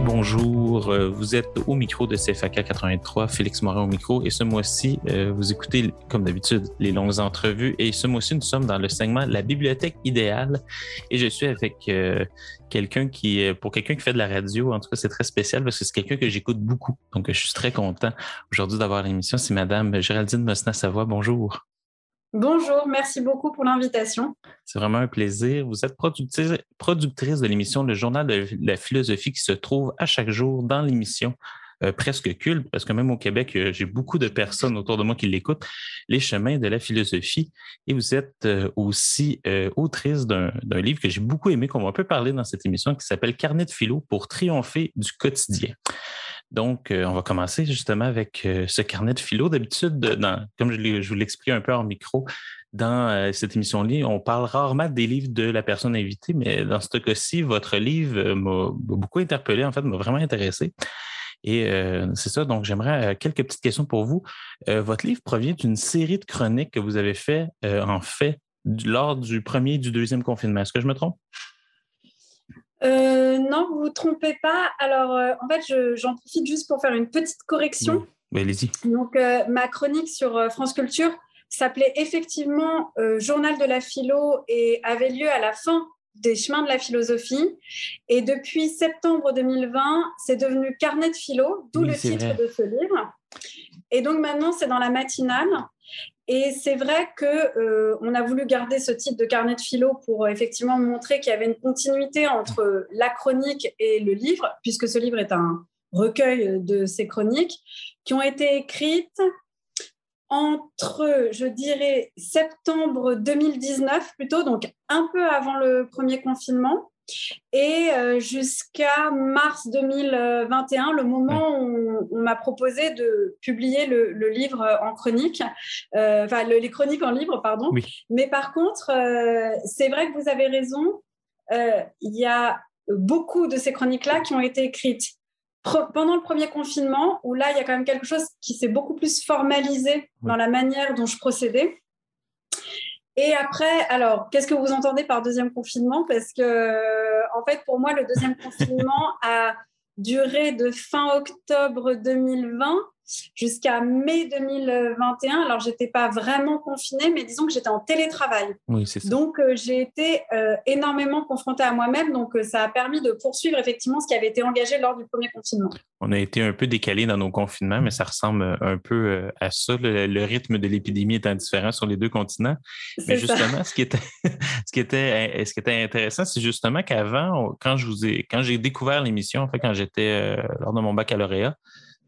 Bonjour, euh, vous êtes au micro de CFAK 83, Félix Morin au micro. Et ce mois-ci, euh, vous écoutez, comme d'habitude, les longues entrevues. Et ce mois-ci, nous sommes dans le segment La bibliothèque idéale. Et je suis avec euh, quelqu'un qui, pour quelqu'un qui fait de la radio, en tout cas, c'est très spécial parce que c'est quelqu'un que j'écoute beaucoup. Donc, je suis très content aujourd'hui d'avoir l'émission. C'est Madame Géraldine Mosna-Savoie. Bonjour. Bonjour, merci beaucoup pour l'invitation. C'est vraiment un plaisir. Vous êtes productrice, de l'émission Le Journal de la philosophie qui se trouve à chaque jour dans l'émission euh, presque culte, parce que même au Québec, euh, j'ai beaucoup de personnes autour de moi qui l'écoutent, Les chemins de la philosophie. Et vous êtes euh, aussi autrice d'un livre que j'ai beaucoup aimé, qu'on va un peu parler dans cette émission, qui s'appelle Carnet de philo pour triompher du quotidien. Donc, euh, on va commencer justement avec euh, ce carnet de philo. D'habitude, comme je, vous l'expliquais un peu en micro, dans euh, cette émission-là, on parle rarement des livres de la personne invitée, mais dans ce cas-ci, votre livre m'a beaucoup interpellé, en fait, m'a vraiment intéressé. Et c'est ça, donc j'aimerais quelques petites questions pour vous. Votre livre provient d'une série de chroniques que vous avez fait, en fait, lors du premier et du deuxième confinement. Est-ce que je me trompe? Euh, non, vous vous trompez pas. Alors, euh, en fait, je- j'en profite juste pour faire une petite correction. Oui, allez-y. Donc, euh, ma chronique sur France Culture s'appelait effectivement Journal de la philo et avait lieu à la fin des chemins de la philosophie. Et depuis septembre 2020, c'est devenu Carnet de philo, d'où Oui, le titre vrai. de ce livre. Et donc maintenant, c'est dans la matinale. Et c'est vrai que euh, on a voulu garder ce titre de carnet de philo pour euh, effectivement montrer qu'il y avait une continuité entre la chronique et le livre, puisque ce livre est un recueil de ces chroniques qui ont été écrites entre, je dirais, septembre 2019 plutôt, donc un peu avant le premier confinement, et euh, jusqu'à mars 2021, le moment où on, m'a proposé de publier le, le livre en chronique, euh, enfin le- les chroniques en livre, pardon. Oui. Mais par contre, euh, c'est vrai que vous avez raison, euh, il y a beaucoup de ces chroniques-là qui ont été écrites pendant le premier confinement, où là, il y a quand même quelque chose qui s'est beaucoup plus formalisé dans la manière dont je procédais. Et après, alors, qu'est-ce que vous entendez par deuxième confinement? Parce que, en fait, pour moi, le deuxième confinement a duré de fin octobre 2020 jusqu'à mai 2021. Alors, j'étais pas vraiment confinée, mais disons que j'étais en télétravail. Oui, c'est ça. Donc, euh, j'ai été euh, énormément confrontée à moi-même. Donc, euh, ça a permis de poursuivre effectivement ce qui avait été engagé lors du premier confinement. On a été un peu décalé dans nos confinements, mais ça ressemble un peu à ça. Le, le rythme de l'épidémie étant différent sur les deux continents. Mais ça. justement, ce qui était, ce qui était, ce qui était intéressant, c'est justement qu'avant, quand je vous ai, quand j'ai découvert l'émission, en fait, quand j'étais lors de mon baccalauréat,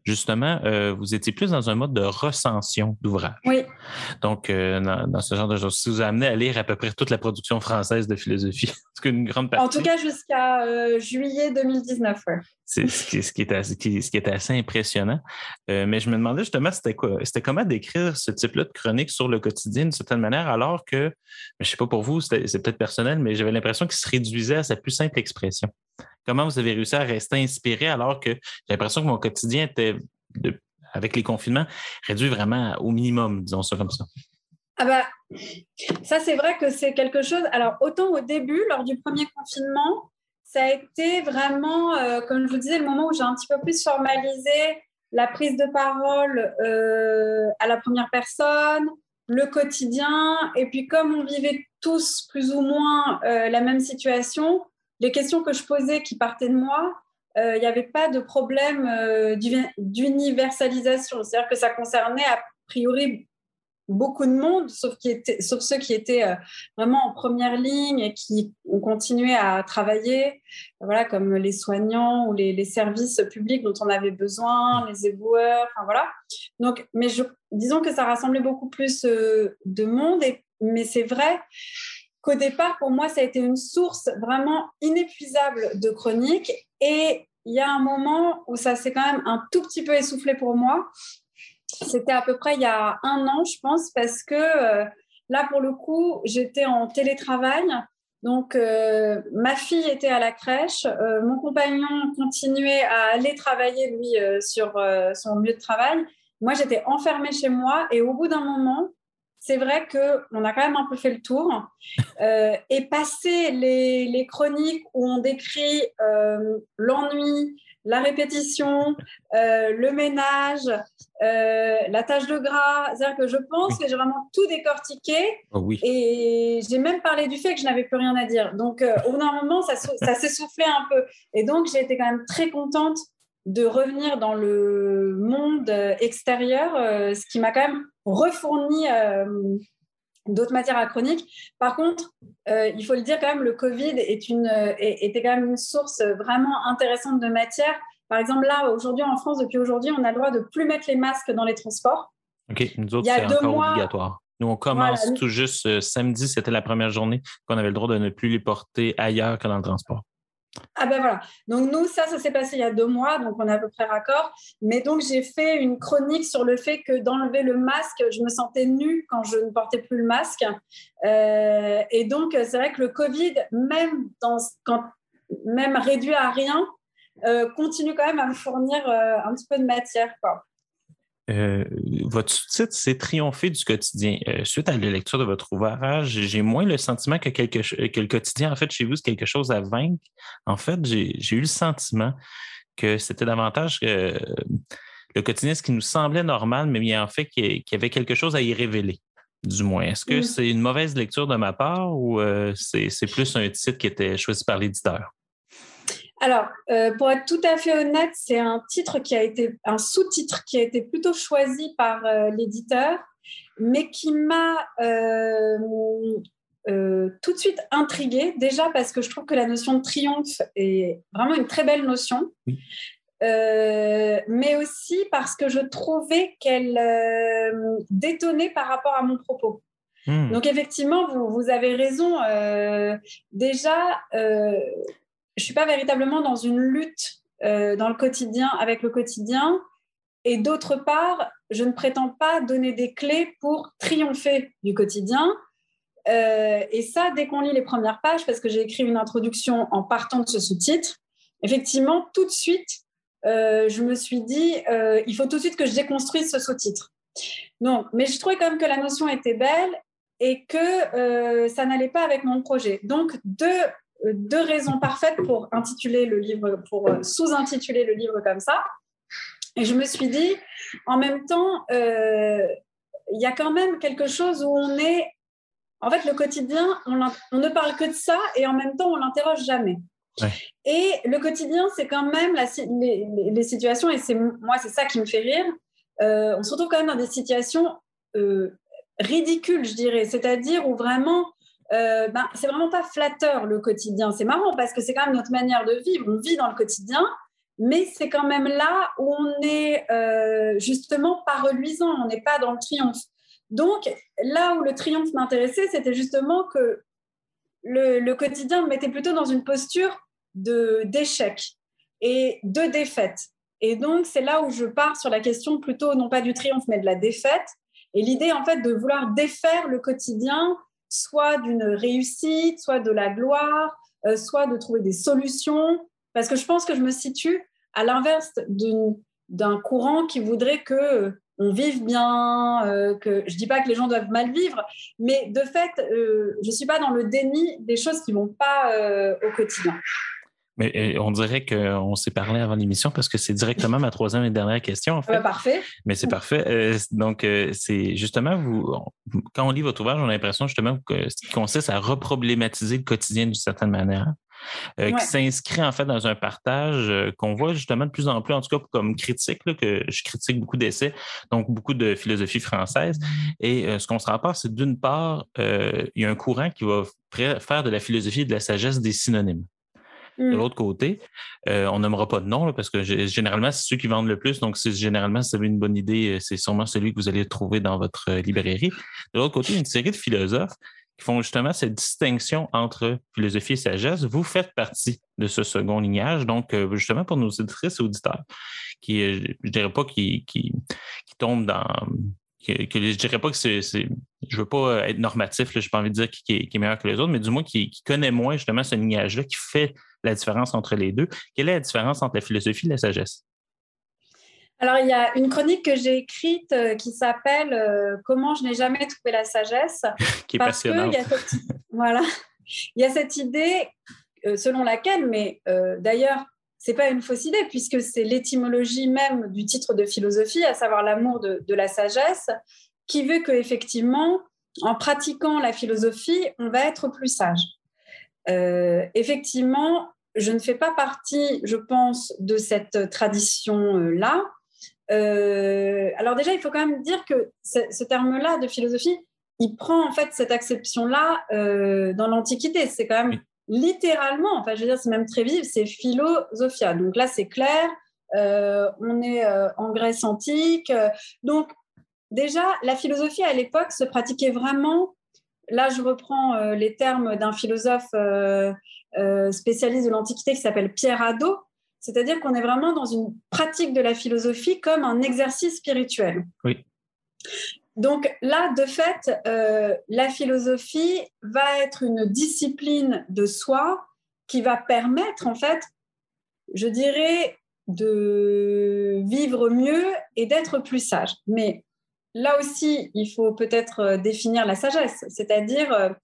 justement, euh, vous étiez plus dans un mode de recension d'ouvrages. Oui, Donc, euh, dans, dans ce genre de choses, ça vous a amené à lire à peu près toute la production française de philosophie. Parce qu'une grande partie. en tout cas jusqu'à euh, juillet 2019. ouais. C'est ce qui, ce qui était, assez- qui- ce qui était assez impressionnant. Mais je me demandais justement, c'était quoi? C'était comment décrire ce type-là de chronique sur le quotidien d'une certaine manière, alors que, je sais pas pour vous, c'est peut-être personnel, mais j'avais l'impression qu'il se réduisait à sa plus simple expression. Comment vous avez réussi à rester inspiré alors que j'ai l'impression que mon quotidien était, avec les confinements, réduit vraiment au minimum, disons ça comme ça? Ah bah, ça c'est vrai que c'est quelque chose. Alors autant au début, lors du premier confinement, ça a été vraiment, euh, comme je vous disais, le moment où j'ai un petit peu plus formalisé la prise de parole euh, à la première personne, le quotidien, et puis comme on vivait tous plus ou moins euh, la même situation, les questions que je posais qui partaient de moi, euh, il n'y avait pas de problème euh, d'uni- d'universalisation. C'est-à-dire que ça concernait a priori beaucoup de monde, sauf, qui sauf ceux qui étaient euh, vraiment en première ligne et qui ont continué à travailler, voilà, comme les soignants ou les, les services publics dont on avait besoin, les éboueurs, enfin voilà. Donc, mais je, disons que ça rassemblait beaucoup plus de monde, et, mais c'est vrai qu'au départ, pour moi, ça a été une source vraiment inépuisable de chroniques. Et il y a un moment où ça s'est quand même un tout petit peu essoufflé pour moi. c'était à peu près il y a un an, je pense, parce que euh, là, pour le coup, j'étais en télétravail. Donc, euh, ma fille était à la crèche, euh, mon compagnon continuait à aller travailler, lui, sur son lieu de travail. Moi, j'étais enfermée chez moi et au bout d'un moment, c'est vrai qu'on a quand même un peu fait le tour. et passer les, les, chroniques où on décrit l'ennui, la répétition, euh, le ménage, euh, la tâche de gras. C'est-à-dire que je pense que j'ai vraiment tout décortiqué. Oh oui. Et j'ai même parlé du fait que je n'avais plus rien à dire. Donc, euh, au bout d'un moment, ça, ça s'est soufflé un peu. Et donc, j'ai été quand même très contente de revenir dans le monde extérieur, ce qui m'a quand même refourni d'autres matières achroniques. Par contre, euh, il faut le dire quand même, le Covid est une, était quand même une source vraiment intéressante de matière. Par exemple, là, aujourd'hui, en France, depuis aujourd'hui, on a le droit de plus mettre les masques dans les transports. OK, nous autres, c'est encore mois, obligatoire. Nous, on commence tout juste euh, samedi, c'était la première journée qu'on avait le droit de ne plus les porter ailleurs que dans le transport. Ah ben voilà. Donc nous, ça, ça s'est passé il y a deux mois, donc on est à peu près raccord. Mais donc j'ai fait une chronique sur le fait que d'enlever le masque, je me sentais nue quand je ne portais plus le masque. Euh, et donc c'est vrai que le Covid, même, quand, même réduit à rien, euh, continue quand même à me fournir euh, un petit peu de matière. Quoi. Euh, votre sous-titre, c'est Triompher du quotidien. Euh, suite à la lecture de votre ouvrage, j'ai moins le sentiment que, quelque, que le quotidien, en fait, chez vous, c'est quelque chose à vaincre. En fait, j'ai eu le sentiment que c'était davantage le quotidien, ce qui nous semblait normal, mais bien en fait qu'il y avait quelque chose à y révéler, du moins. Est-ce que c'est une mauvaise lecture de ma part ou euh, c'est plus un titre qui était choisi par l'éditeur? Alors, euh, pour être tout à fait honnête, c'est un titre qui a été, un sous-titre qui a été plutôt choisi par euh, l'éditeur, mais qui m'a euh, tout de suite intriguée. Déjà parce que je trouve que la notion de triomphe est vraiment une très belle notion. mais aussi parce que je trouvais qu'elle détonnait par rapport à mon propos. Hmm. Donc effectivement, vous, vous avez raison. déjà, je suis pas véritablement dans une lutte euh, dans le quotidien avec le quotidien. Et d'autre part, je ne prétends pas donner des clés pour triompher du quotidien. Euh, et ça, dès qu'on lit les premières pages, parce que j'ai écrit une introduction en partant de ce sous-titre, effectivement, tout de suite, euh, je me suis dit, il faut tout de suite que je déconstruise ce sous-titre. Non, mais je trouvais quand même que la notion était belle et que ça n'allait pas avec mon projet. Donc, deux deux raisons parfaites pour intituler le livre, pour euh, sous-intituler le livre comme ça. Et je me suis dit, en même temps, euh, il y a quand même quelque chose où on est. En fait, le quotidien, on, ne parle que de ça et en même temps, on l'interroge jamais. Et le quotidien, c'est quand même la, les, situations, et c'est moi, c'est ça qui me fait rire. Euh, on se retrouve quand même dans des situations ridicules, je dirais, c'est-à-dire où vraiment euh, ben, c'est vraiment pas flatteur le quotidien. C'est marrant parce que c'est quand même notre manière de vivre. On vit dans le quotidien, mais c'est quand même là où on est euh, justement pas reluisant, on n'est pas dans le triomphe. Donc là où le triomphe m'intéressait, c'était justement que le, quotidien me mettait plutôt dans une posture d'échec et de défaite. Et donc c'est là où je pars sur la question plutôt non pas du triomphe mais de la défaite. Et l'idée en fait de vouloir défaire le quotidien soit d'une réussite, soit de la gloire, euh, soit de trouver des solutions. Parce que je pense que je me situe à l'inverse d'un courant qui voudrait que euh, on vive bien, euh, que je dis pas que les gens doivent mal vivre, mais de fait, je suis pas dans le déni des choses qui vont pas au quotidien. Mais on dirait qu'on s'est parlé avant l'émission parce que c'est directement ma troisième et dernière question. En fait. parfait. Mais c'est parfait. Euh, donc, euh, c'est justement, vous, quand on lit votre ouvrage, on a l'impression justement que ce qui consiste à reproblématiser le quotidien d'une certaine manière. Euh, qui s'inscrit en fait dans un partage qu'on voit justement de plus en plus, en tout cas comme critique, que je critique beaucoup d'essais, donc beaucoup de philosophie française. Et ce qu'on se rapporte, c'est d'une part, il y a un courant qui va faire de la philosophie et de la sagesse des synonymes. De mm. l'autre côté, euh, on nommera pas de nom parce que généralement, c'est ceux qui vendent le plus. Donc, généralement, si vous avez une bonne idée, euh, c'est sûrement celui que vous allez trouver dans votre euh, librairie. De l'autre côté, il y a une série de philosophes qui font justement cette distinction entre philosophie et sagesse. Vous faites partie de ce second lignage, donc euh, justement pour nos éditrices et auditeurs, qui, euh, je ne dirais pas qui, qui, tombent dans... Que, je dirais pas que c'est, je veux pas être normatif, je n'ai pas envie de dire qui, est meilleur que les autres, mais du moins qui, qui connaît moins justement ce lignage-là, qui fait la différence entre les deux. Quelle est la différence entre la philosophie et la sagesse? Alors, il y a une chronique que j'ai écrite euh, qui s'appelle euh, Comment je n'ai jamais trouvé la sagesse? qui est passionnante. voilà. Il y a cette idée euh, selon laquelle, mais d'ailleurs, c'est pas une fausse idée puisque c'est l'étymologie même du titre de philosophie, à savoir l'amour de, de, la sagesse, qui veut que effectivement, en pratiquant la philosophie, on va être plus sage. Effectivement, je ne fais pas partie, je pense, de cette tradition-là. Euh, alors déjà, il faut quand même dire que ce, terme-là de philosophie, il prend en fait cette acception-là euh, dans l'Antiquité. C'est quand même littéralement, enfin je veux dire, c'est même très vif, c'est philosophia. Donc là, c'est clair, euh, on est en Grèce antique. donc déjà, la philosophie à l'époque se pratiquait vraiment. Là, je reprends les termes d'un philosophe spécialiste de l'Antiquité qui s'appelle Pierre Hadot, c'est-à-dire qu'on est vraiment dans une pratique de la philosophie comme un exercice spirituel. Oui. Donc là, de fait, euh, la philosophie va être une discipline de soi qui va permettre, en fait, je dirais, de vivre mieux et d'être plus sage. Mais là aussi, il faut peut-être euh, définir la sagesse, c'est-à-dire,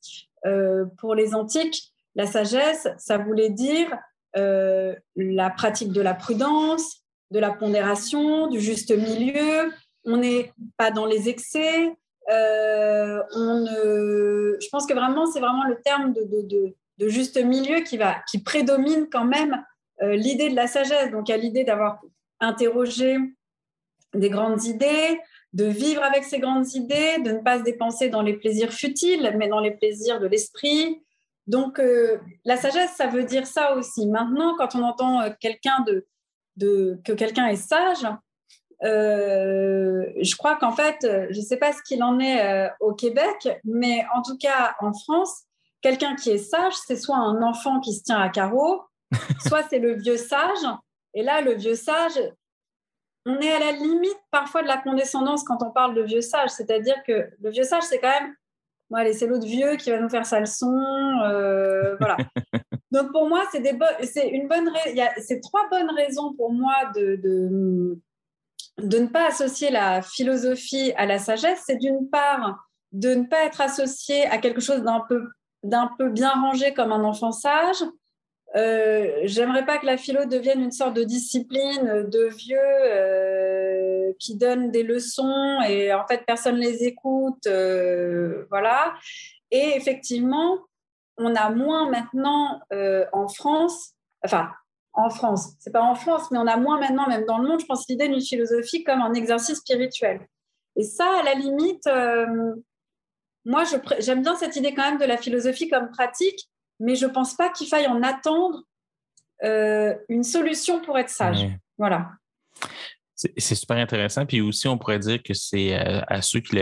euh, pour les antiques, la sagesse, ça voulait dire euh, la pratique de la prudence, de la pondération, du juste milieu. On n'est pas dans les excès. Euh, je pense que vraiment, c'est vraiment le terme de, juste milieu qui, va, qui prédomine quand même euh, l'idée de la sagesse. Donc, a l'idée d'avoir interrogé des grandes idées, de vivre avec ces grandes idées, de ne pas se dépenser dans les plaisirs futiles, mais dans les plaisirs de l'esprit, donc, euh, la sagesse, ça veut dire ça aussi. Maintenant, quand on entend euh, quelqu'un de, que quelqu'un est sage, euh, je crois qu'en fait, je ne sais pas ce qu'il en est au Québec, mais en tout cas en France, quelqu'un qui est sage, c'est soit un enfant qui se tient à carreau, soit c'est le vieux sage. Et là, le vieux sage, on est à la limite parfois de la condescendance quand on parle de vieux sage. C'est-à-dire que le vieux sage, c'est quand même Bon, allez, c'est l'autre vieux qui va nous faire sa leçon. Euh, voilà. Donc, pour moi, c'est, une bonne il y a c'est trois bonnes raisons pour moi de, de, de, ne pas associer la philosophie à la sagesse. C'est d'une part de ne pas être associé à quelque chose d'un peu, d'un peu bien rangé comme un enfant sage. Euh, j'aimerais pas que la philo devienne une sorte de discipline de vieux euh, qui donne des leçons et en fait personne les écoute, euh, voilà. Et effectivement, on a moins maintenant en France, enfin en France, c'est pas en France, mais on a moins maintenant même dans le monde, je pense l'idée d'une philosophie comme un exercice spirituel. Et ça, à la limite, moi j'aime bien cette idée quand même de la philosophie comme pratique mais je ne pense pas qu'il faille en attendre euh, une solution pour être sage. Voilà. C'est super intéressant. Puis aussi, on pourrait dire que c'est euh, à, ceux qui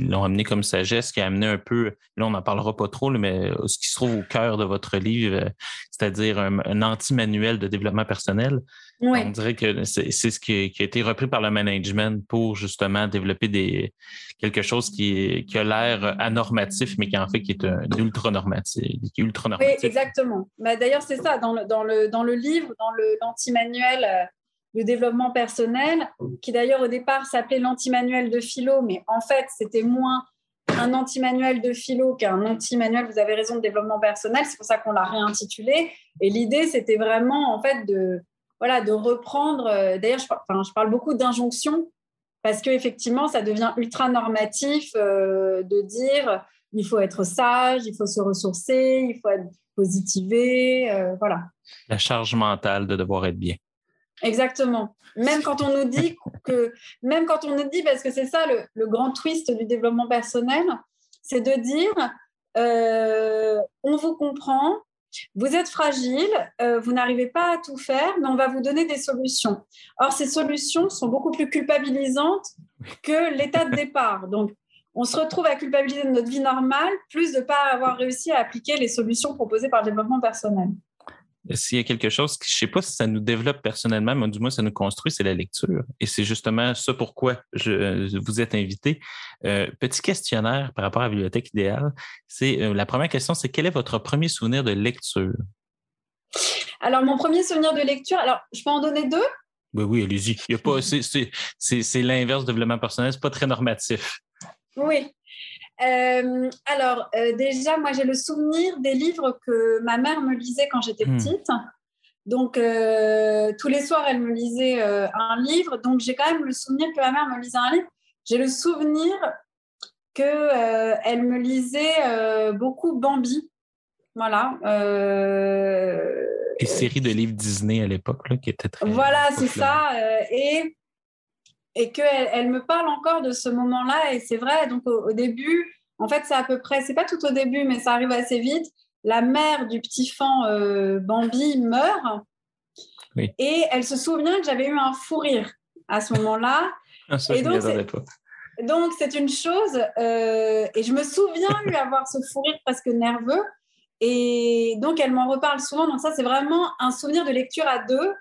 l'ont amené comme sagesse qui a amené un peu, là, on n'en parlera pas trop, mais euh, ce qui se trouve au cœur de votre livre, c'est-à-dire un, anti-manuel de développement personnel. On dirait que c'est ce qui, a été repris par le management pour justement développer des, quelque chose qui, a l'air anormatif, mais qui en fait qui est un ultra normatif. Ultra Oui, exactement. D'ailleurs, c'est ça, dans le, dans, le, dans le livre, dans l'anti-manuel le développement personnel, qui d'ailleurs au départ s'appelait l'anti-manuel de philo, mais en fait c'était moins un anti-manuel de philo qu'un anti-manuel, vous avez raison, de développement personnel, c'est pour ça qu'on l'a réintitulé. Et l'idée c'était vraiment en fait de, voilà, de reprendre, euh, d'ailleurs je, parle beaucoup d'injonction, parce qu'effectivement ça devient ultra normatif euh, de dire il faut être sage, il faut se ressourcer, il faut être positivé, euh, voilà. La charge mentale de devoir être bien. Exactement. Même quand on nous dit que, même quand on nous dit, parce que c'est ça le, grand twist du développement personnel, c'est de dire, euh, on vous comprend, vous êtes fragile, euh, vous n'arrivez pas à tout faire, mais on va vous donner des solutions. Or, ces solutions sont beaucoup plus culpabilisantes que l'état de départ. Donc, on se retrouve à culpabiliser de notre vie normale, plus de ne pas avoir réussi à appliquer les solutions proposées par le développement personnel. S'il y a quelque chose, je ne sais pas si ça nous développe personnellement, mais du moins ça nous construit, c'est la lecture. Et c'est justement ça pourquoi je, vous êtes invité. Euh, petit questionnaire par rapport à la bibliothèque idéale. C'est euh, la première question, c'est quel est votre premier souvenir de lecture? Alors, mon premier souvenir de lecture, alors je peux en donner deux? Oui, oui, allez-y. C'est l'inverse de développement personnel, c'est pas très normatif. Oui. Euh, alors, euh, déjà, moi, j'ai le souvenir des livres que ma mère me lisait quand j'étais hmm. petite. Donc, euh, tous les soirs, elle me lisait un livre. Donc, j'ai quand même le souvenir que ma mère me lisait un livre. J'ai le souvenir qu'elle elle me lisait beaucoup Bambi. Voilà. Les séries de livres Disney à l'époque, qui étaient très. Voilà, c'est ça. et et qu'elle elle me parle encore de ce moment-là. Et c'est vrai, donc au, début, en fait, c'est à peu près, c'est pas tout au début, mais ça arrive assez vite. La mère du petit fan euh, Bambi meurt. Et elle se souvient que j'avais eu un fou rire à ce moment-là. Ah, et donc, donc, c'est une chose. Euh, et je me souviens lui avoir ce fou rire presque nerveux. Et donc, elle m'en reparle souvent. Donc, ça, c'est vraiment un souvenir de lecture à deux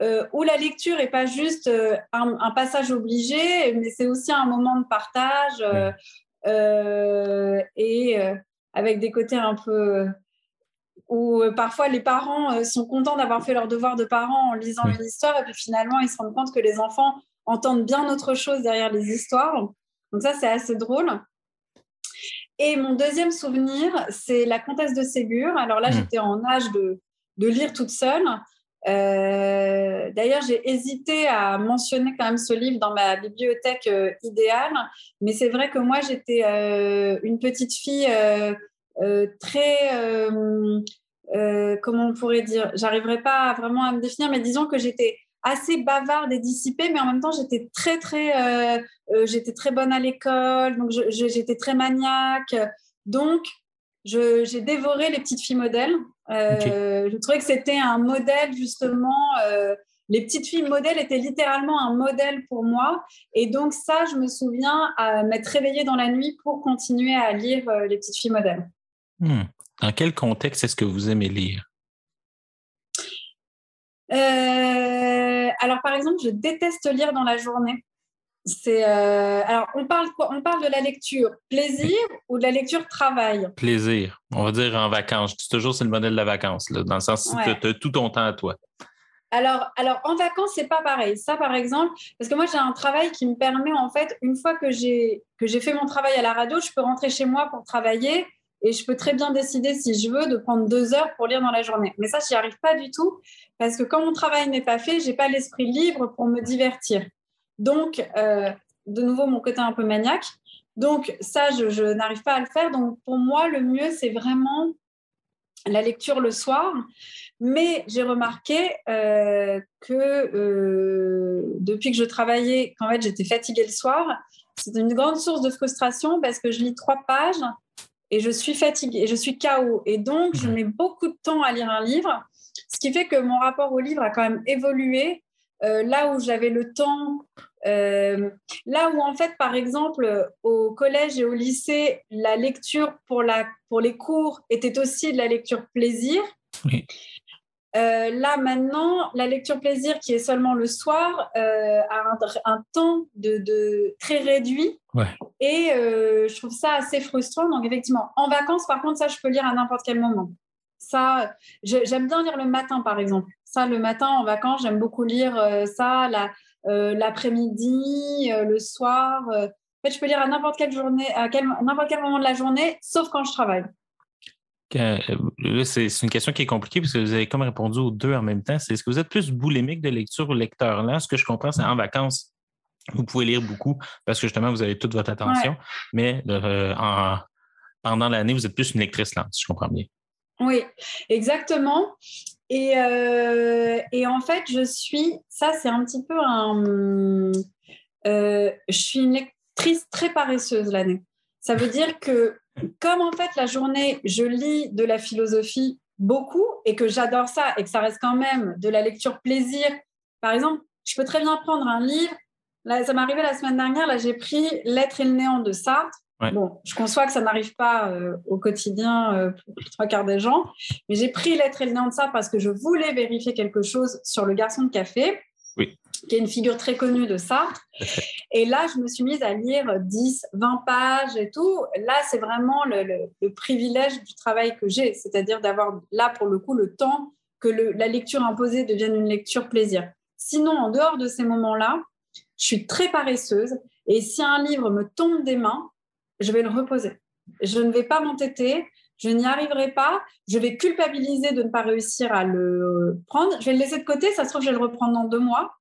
euh, où la lecture n'est pas juste euh, un, passage obligé, mais c'est aussi un moment de partage euh, et avec des côtés un peu où parfois les parents sont contents d'avoir fait leur devoir de parents en lisant une histoire et puis finalement ils se rendent compte que les enfants entendent bien autre chose derrière les histoires. Donc ça c'est assez drôle. Et mon deuxième souvenir, c'est La Comtesse de Ségur. Alors là, mmh. j'étais en âge de, de, lire toute seule. Euh, d'ailleurs, j'ai hésité à mentionner quand même ce livre dans ma bibliothèque euh, idéale, mais c'est vrai que moi, j'étais euh, une petite fille très, comment on pourrait dire, j'arriverai pas vraiment à me définir, mais disons que j'étais assez bavarde et dissipée, mais en même temps, j'étais très, très, j'étais très bonne à l'école, donc j'étais très maniaque. Donc, j'ai dévoré les petites filles modèles. Euh, je trouvais que c'était un modèle justement. Euh, les petites filles modèles étaient littéralement un modèle pour moi. Et donc ça, je me souviens à m'être réveillée dans la nuit pour continuer à lire euh, les petites filles modèles. Hmm. Dans quel contexte est-ce que vous aimez lire? Alors par exemple, je déteste lire dans la journée. C'est euh, alors on parle On parle de la lecture plaisir ou de la lecture travail? Plaisir. On va dire en vacances. Toujours c'est le modèle de la vacance dans le sens où tu as tout ton temps à toi. Alors, alors en vacances, c'est pas pareil. Ça, par exemple, parce que moi, j'ai un travail qui me permet, en fait, une fois que j'ai que j'ai fait mon travail à la radio, je peux rentrer chez moi pour travailler et je peux très bien décider, si je veux, de prendre deux heures pour lire dans la journée. Mais ça, j'y arrive pas du tout parce que quand mon travail n'est pas fait, j'ai pas l'esprit libre pour me divertir. Donc, euh, de nouveau, mon côté un peu maniaque. Donc, ça, je, n'arrive pas à le faire. Donc, pour moi, le mieux, c'est vraiment la lecture le soir. Mais j'ai remarqué euh, que euh, depuis que je travaillais, qu'en fait, j'étais fatiguée le soir, c'est une grande source de frustration parce que je lis trois pages et je suis fatiguée, et je suis KO. Et donc, je mets beaucoup de temps à lire un livre, ce qui fait que mon rapport au livre a quand même évolué euh, là où j'avais le temps, euh, là où en fait, par exemple, au collège et au lycée, la lecture pour, la, pour les cours était aussi de la lecture plaisir. Euh, là maintenant, la lecture plaisir qui est seulement le soir a un, temps de, très réduit et je trouve ça assez frustrant. Donc effectivement, en vacances, par contre, ça, je peux lire à n'importe quel moment. Ça, j'aime bien lire le matin, par exemple. Ça, le matin en vacances, j'aime beaucoup lire euh, ça, euh, l'après-midi, euh, le soir. En fait, je peux lire à n'importe quelle journée, à n'importe quel moment de la journée, sauf quand je travaille. c'est une question qui est compliquée parce que vous avez comme répondu aux deux en même temps. C'est est-ce que vous êtes plus boulimique de lecture ou lecteur? Là, ce que je comprends, c'est en vacances, vous pouvez lire beaucoup parce que justement, vous avez toute votre attention. Mais pendant l'année, vous êtes plus une lectrice lente, si je comprends bien. Oui, exactement. Euh, et, en fait, je suis, ça c'est un petit peu un... Euh, je suis une lectrice très paresseuse l'année. Ça veut dire que comme en fait la journée, je lis de la philosophie beaucoup et que j'adore ça et que ça reste quand même de la lecture plaisir. Par exemple, je peux très bien prendre un livre. Là, ça m'est arrivé la semaine dernière, là j'ai pris L'être et le néant de Sartre. Bon, je conçois que ça n'arrive pas euh, au quotidien euh, pour trois quarts des gens, mais j'ai pris l'être et le néant de ça parce que je voulais vérifier quelque chose sur le garçon de café, qui est une figure très connue de ça. Et là, je me suis mise à lire 10, 20 pages et tout. Là, c'est vraiment le, privilège du travail que j'ai, c'est-à-dire d'avoir là, pour le coup, le temps que la lecture imposée devienne une lecture plaisir. Sinon, en dehors de ces moments-là, je suis très paresseuse. Et si un livre me tombe des mains, je vais le reposer. Je ne vais pas m'entêter, je n'y arriverai pas, je vais culpabiliser de ne pas réussir à le prendre, je vais le laisser de côté, ça se trouve, je vais le reprendre dans deux mois,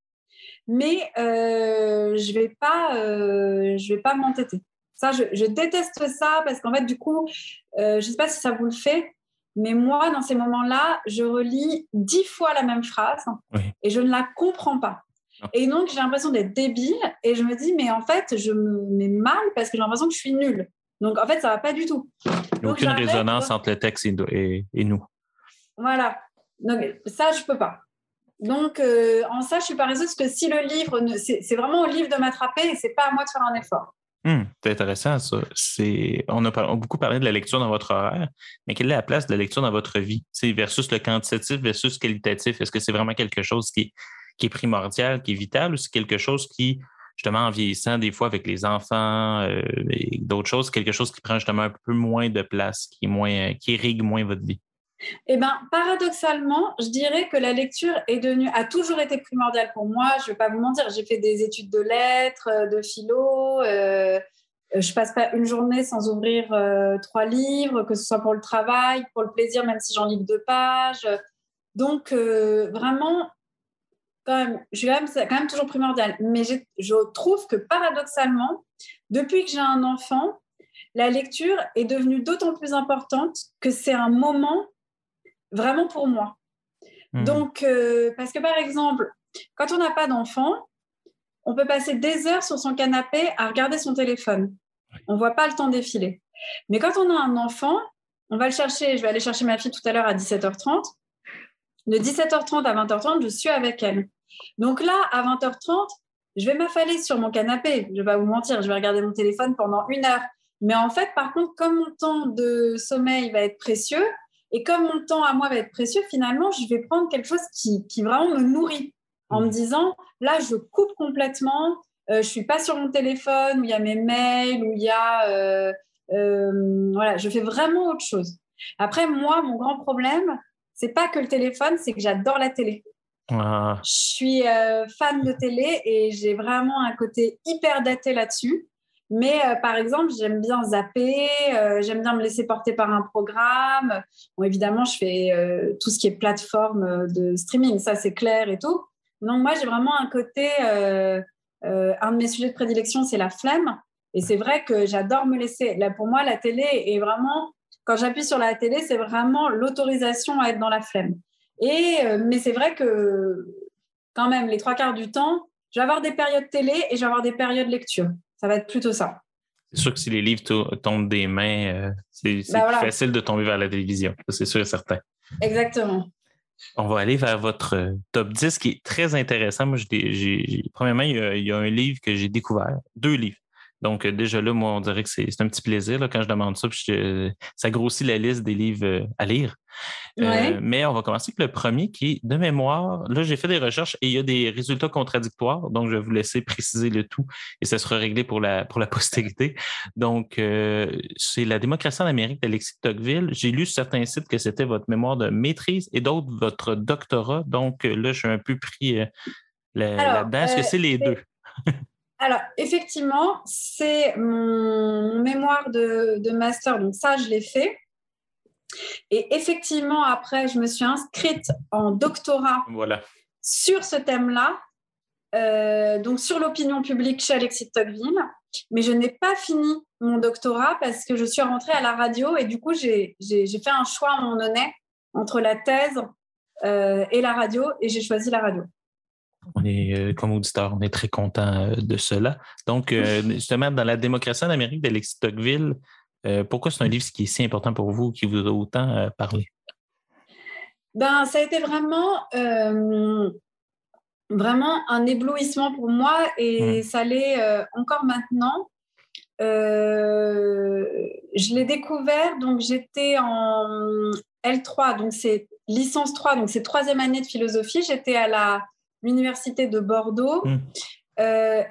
mais euh, je ne vais pas, euh, je vais pas m'entêter. Ça, je, déteste ça parce qu'en fait, du coup, euh, je ne sais pas si ça vous le fait, mais moi, dans ces moments-là, je relis dix fois la même phrase et je ne la comprends pas. Et donc, j'ai l'impression d'être débile et je me dis, mais en fait, je me mets mal parce que j'ai l'impression que je suis nulle. Donc, en fait, ça ne va pas du tout. Il n'y a aucune résonance entre le texte et, et, nous. Voilà. Donc, ça, je ne peux pas. Donc, euh, en ça, je suis paresseuse parce que si le livre, c'est vraiment au livre de m'attraper et ce n'est pas à moi de faire un effort. Hmm, c'est intéressant, ça. On a, on a, beaucoup parlé de la lecture dans votre horaire, mais quelle est la place de la lecture dans votre vie? C'est versus le quantitatif versus qualitatif. Est-ce que c'est vraiment quelque chose qui, qui est primordial, qui est vital, ou c'est quelque chose qui, justement, en vieillissant des fois avec les enfants euh, et d'autres choses, quelque chose qui prend justement un peu moins de place, qui, est moins, qui irrigue moins votre vie? Eh bien, paradoxalement, je dirais que la lecture a toujours été primordiale pour moi. Je ne vais pas vous mentir, j'ai fait des études de lettres, euh, de philo. Euh, je passe pas une journée sans ouvrir euh, trois livres, que ce soit pour le travail, pour le plaisir, même si j'en lis deux pages. Donc, vraiment, quand même, je quand même, c'est quand même toujours primordial. Mais je trouve que paradoxalement, depuis que j'ai un enfant, la lecture est devenue d'autant plus importante que c'est un moment vraiment pour moi. Hmm. Donc, euh, parce que par exemple, quand on n'a pas d'enfant, on peut passer des heures sur son canapé à regarder son téléphone. On ne voit pas le temps défiler. Mais quand on a un enfant, on va le chercher. Je vais aller chercher ma fille tout à l'heure à 17h30. De 17h30 à 20h30, je suis avec elle. Donc là, à 20h30, je vais m'affaler sur mon canapé. Je ne vais pas vous mentir, je vais regarder mon téléphone pendant une heure. Mais en fait, par contre, comme mon temps de sommeil va être précieux, et comme mon temps à moi va être précieux, finalement, je vais prendre quelque chose qui, qui vraiment me nourrit en me mmh. disant, là, je coupe complètement, euh, je ne suis pas sur mon téléphone où il y a mes mails, où il y a... Euh, euh, voilà, je fais vraiment autre chose. Après, moi, mon grand problème, c'est pas que le téléphone, c'est que j'adore la télé. Ah. Je suis fan de télé et j'ai vraiment un côté hyper daté là-dessus. Mais euh, par exemple, j'aime bien zapper, euh, j'aime bien me laisser porter par un programme. Bon, évidemment, je fais euh, tout ce qui est plateforme de streaming, ça c'est clair et tout. Donc moi, j'ai vraiment un côté, un de mes sujets de prédilection, c'est la flemme. Et c'est vrai que j'adore me laisser. Là, pour moi, la télé est vraiment, quand j'appuie sur la télé, c'est vraiment l'autorisation à être dans la flemme. Et, mais c'est vrai que quand même, les trois quarts du temps, je vais avoir des périodes télé et je vais avoir des périodes lecture. Ça va être plutôt ça. C'est sûr que si les livres tombent des mains, euh, c'est bah, plus facile de tomber vers la télévision. C'est sûr et certain. Exactement. On va aller vers votre euh, top 10 qui est très intéressant. Moi, premièrement, il y, a, un livre que j'ai découvert, deux livres. Donc, euh, déjà là, moi, on dirait que c'est un petit plaisir quand je demande ça. ça grossit la liste des livres à lire. Euh, mais on va commencer avec le premier qui est de mémoire. Là, j'ai fait des recherches et il y a des résultats contradictoires. Donc, je vais vous laisser préciser le tout et ça sera réglé pour la, pour la postérité. Donc, euh, c'est La démocratie en Amérique d'Alexis Tocqueville. J'ai lu sur certains sites que c'était votre mémoire de maîtrise et d'autres votre doctorat. Donc, là, je suis un peu pris euh, là-dedans. Est-ce que c'est les deux? Alors, effectivement, c'est mon mémoire de, de, master. Donc, ça, je l'ai fait. Et effectivement, après, je me suis inscrite en doctorat sur ce thème-là, euh, donc sur l'opinion publique chez Alexis Tocqueville. Mais je n'ai pas fini mon doctorat parce que je suis rentrée à la radio et du coup, j'ai fait un choix à moment donné entre la thèse euh, et la radio et j'ai choisi la radio. On est, euh, comme auditeur, on est très content de cela. Donc, justement, dans la démocratie en Amérique d'Alexis Tocqueville, euh, pourquoi c'est un livre qui est si important pour vous, qui vous a autant euh, parlé? Ben, ça a été vraiment, euh, vraiment un éblouissement pour moi et mmh. ça l'est encore maintenant. je l'ai découvert, donc j'étais en L3, donc c'est licence 3, donc c'est troisième année de philosophie. J'étais à la l'université de Bordeaux hmm.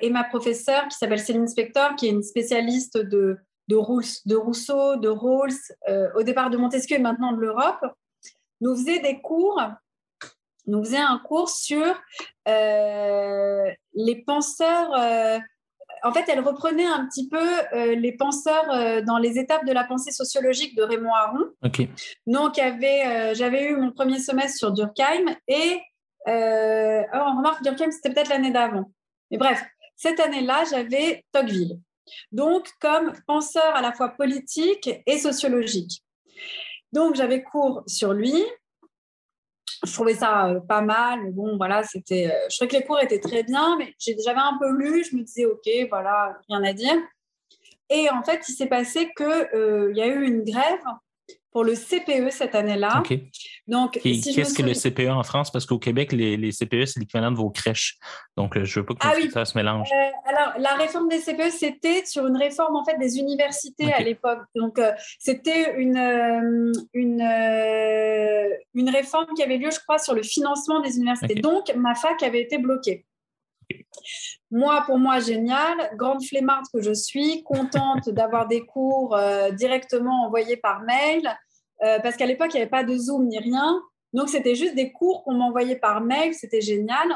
et ma professeure qui s'appelle Céline Spector, qui est une spécialiste de, de, de Rousseau, de Rawls, au départ de Montesquieu et maintenant de l'Europe, nous faisait des cours nous faisait un cours sur euh, les penseurs. Euh, en fait, elle reprenait un petit peu euh, les penseurs dans les étapes de la pensée sociologique de Raymond Aron. Donc, j'avais eu mon premier semestre sur Durkheim et oh, on remarque Durkheim, c'était peut-être l'année d'avant. Mais bref, cette année-là, j'avais Tocqueville. Donc, comme penseur à la fois politique et sociologique. Donc, j'avais cours sur lui je trouvais ça euh, pas mal. bon, voilà, c'était. Euh, je trouvais que les cours étaient très bien, mais j'avais un peu lu. Je me disais, ok, voilà, rien à dire. Et en fait, il s'est passé qu'il euh, y a eu une grève pour le CPE cette année-là. Donc, qu'est-ce que le CPE en France? Parce qu'au Québec, les, les CPE, c'est l'équivalent de vos crèches. Donc, euh, je ne veux pas que ah ça se mélange. Euh, alors, la réforme des CPE, c'était sur une réforme en fait des universités à l'époque. Donc, euh, c'était une, une, une réforme qui avait lieu, je crois, sur le financement des universités. Donc, ma fac avait été bloquée. Moi, pour moi, génial. Grande flemmarde que je suis, contente d'avoir des cours euh, directement envoyés par mail, euh, parce qu'à l'époque, il n'y avait pas de Zoom ni rien. Donc, c'était juste des cours qu'on m'envoyait par mail. C'était génial.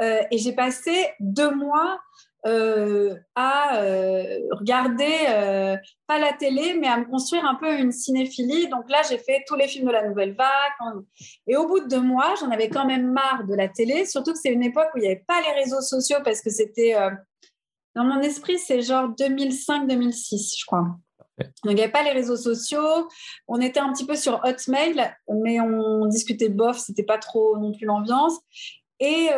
Euh, et j'ai passé deux mois euh, à euh, regarder, euh, pas la télé, mais à me construire un peu une cinéphilie. Donc là, j'ai fait tous les films de la nouvelle vague. Et au bout de deux mois, j'en avais quand même marre de la télé, surtout que c'est une époque où il n'y avait pas les réseaux sociaux parce que c'était, dans mon esprit, c'est genre 2005-2006, je crois. Donc, il n'y avait pas les réseaux sociaux. On était un petit peu sur Hotmail, mais on discutait bof, c'était pas trop non plus l'ambiance. Et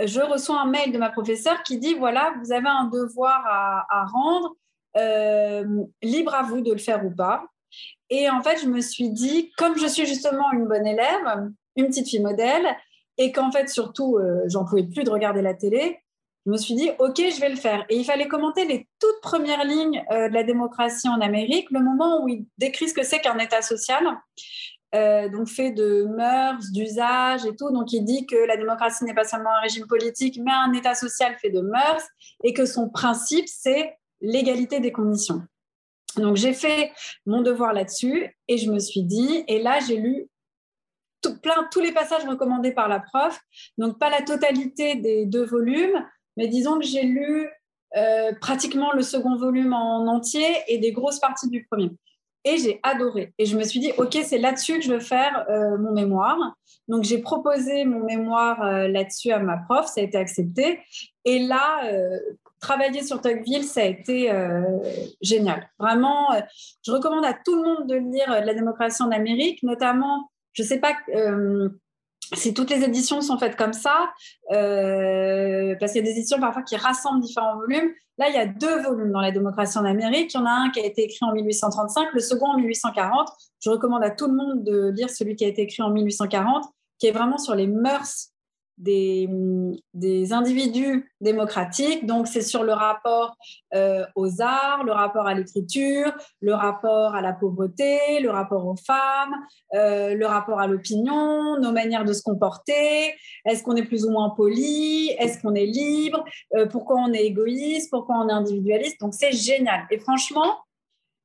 je reçois un mail de ma professeure qui dit voilà, vous avez un devoir à, rendre, euh, libre à vous de le faire ou pas. Et en fait, je me suis dit, comme je suis justement une bonne élève, une petite fille modèle, et qu'en fait, surtout, euh, j'en pouvais plus de regarder la télé, je me suis dit, OK, je vais le faire. Et il fallait commenter les toutes premières lignes euh, de la démocratie en Amérique, le moment où il décrit ce que c'est qu'un État social. Euh, donc fait de mœurs, d'usages et tout. Donc il dit que la démocratie n'est pas seulement un régime politique, mais un État social fait de mœurs et que son principe, c'est l'égalité des conditions. Donc j'ai fait mon devoir là-dessus et je me suis dit, et là j'ai lu plein, tous les passages recommandés par la prof, donc pas la totalité des deux volumes, mais disons que j'ai lu euh, pratiquement le second volume en entier et des grosses parties du premier. Et j'ai adoré. Et je me suis dit, OK, c'est là-dessus que je veux faire euh, mon mémoire. Donc, j'ai proposé mon mémoire euh, là-dessus à ma prof, ça a été accepté. Et là, euh, travailler sur Tocqueville, ça a été génial. Vraiment, je recommande à tout le monde de lire La démocratie en Amérique, notamment, je ne sais pas si toutes les éditions sont faites comme ça, euh, parce qu'il y a des éditions parfois qui rassemblent différents volumes. Là, il y a deux volumes dans la démocratie en Amérique. Il y en a un qui a été écrit en 1835, le second en 1840. Je recommande à tout le monde de lire celui qui a été écrit en 1840, qui est vraiment sur les mœurs des, des, individus démocratiques. Donc, c'est sur le rapport euh, aux arts, le rapport à l'écriture, le rapport à la pauvreté, le rapport aux femmes, euh, le rapport à l'opinion, nos manières de se comporter. Est-ce qu'on est plus ou moins poli? Est-ce qu'on est libre? Euh, Pourquoi on est égoïste? Pourquoi on est individualiste? Donc, c'est génial. Et franchement,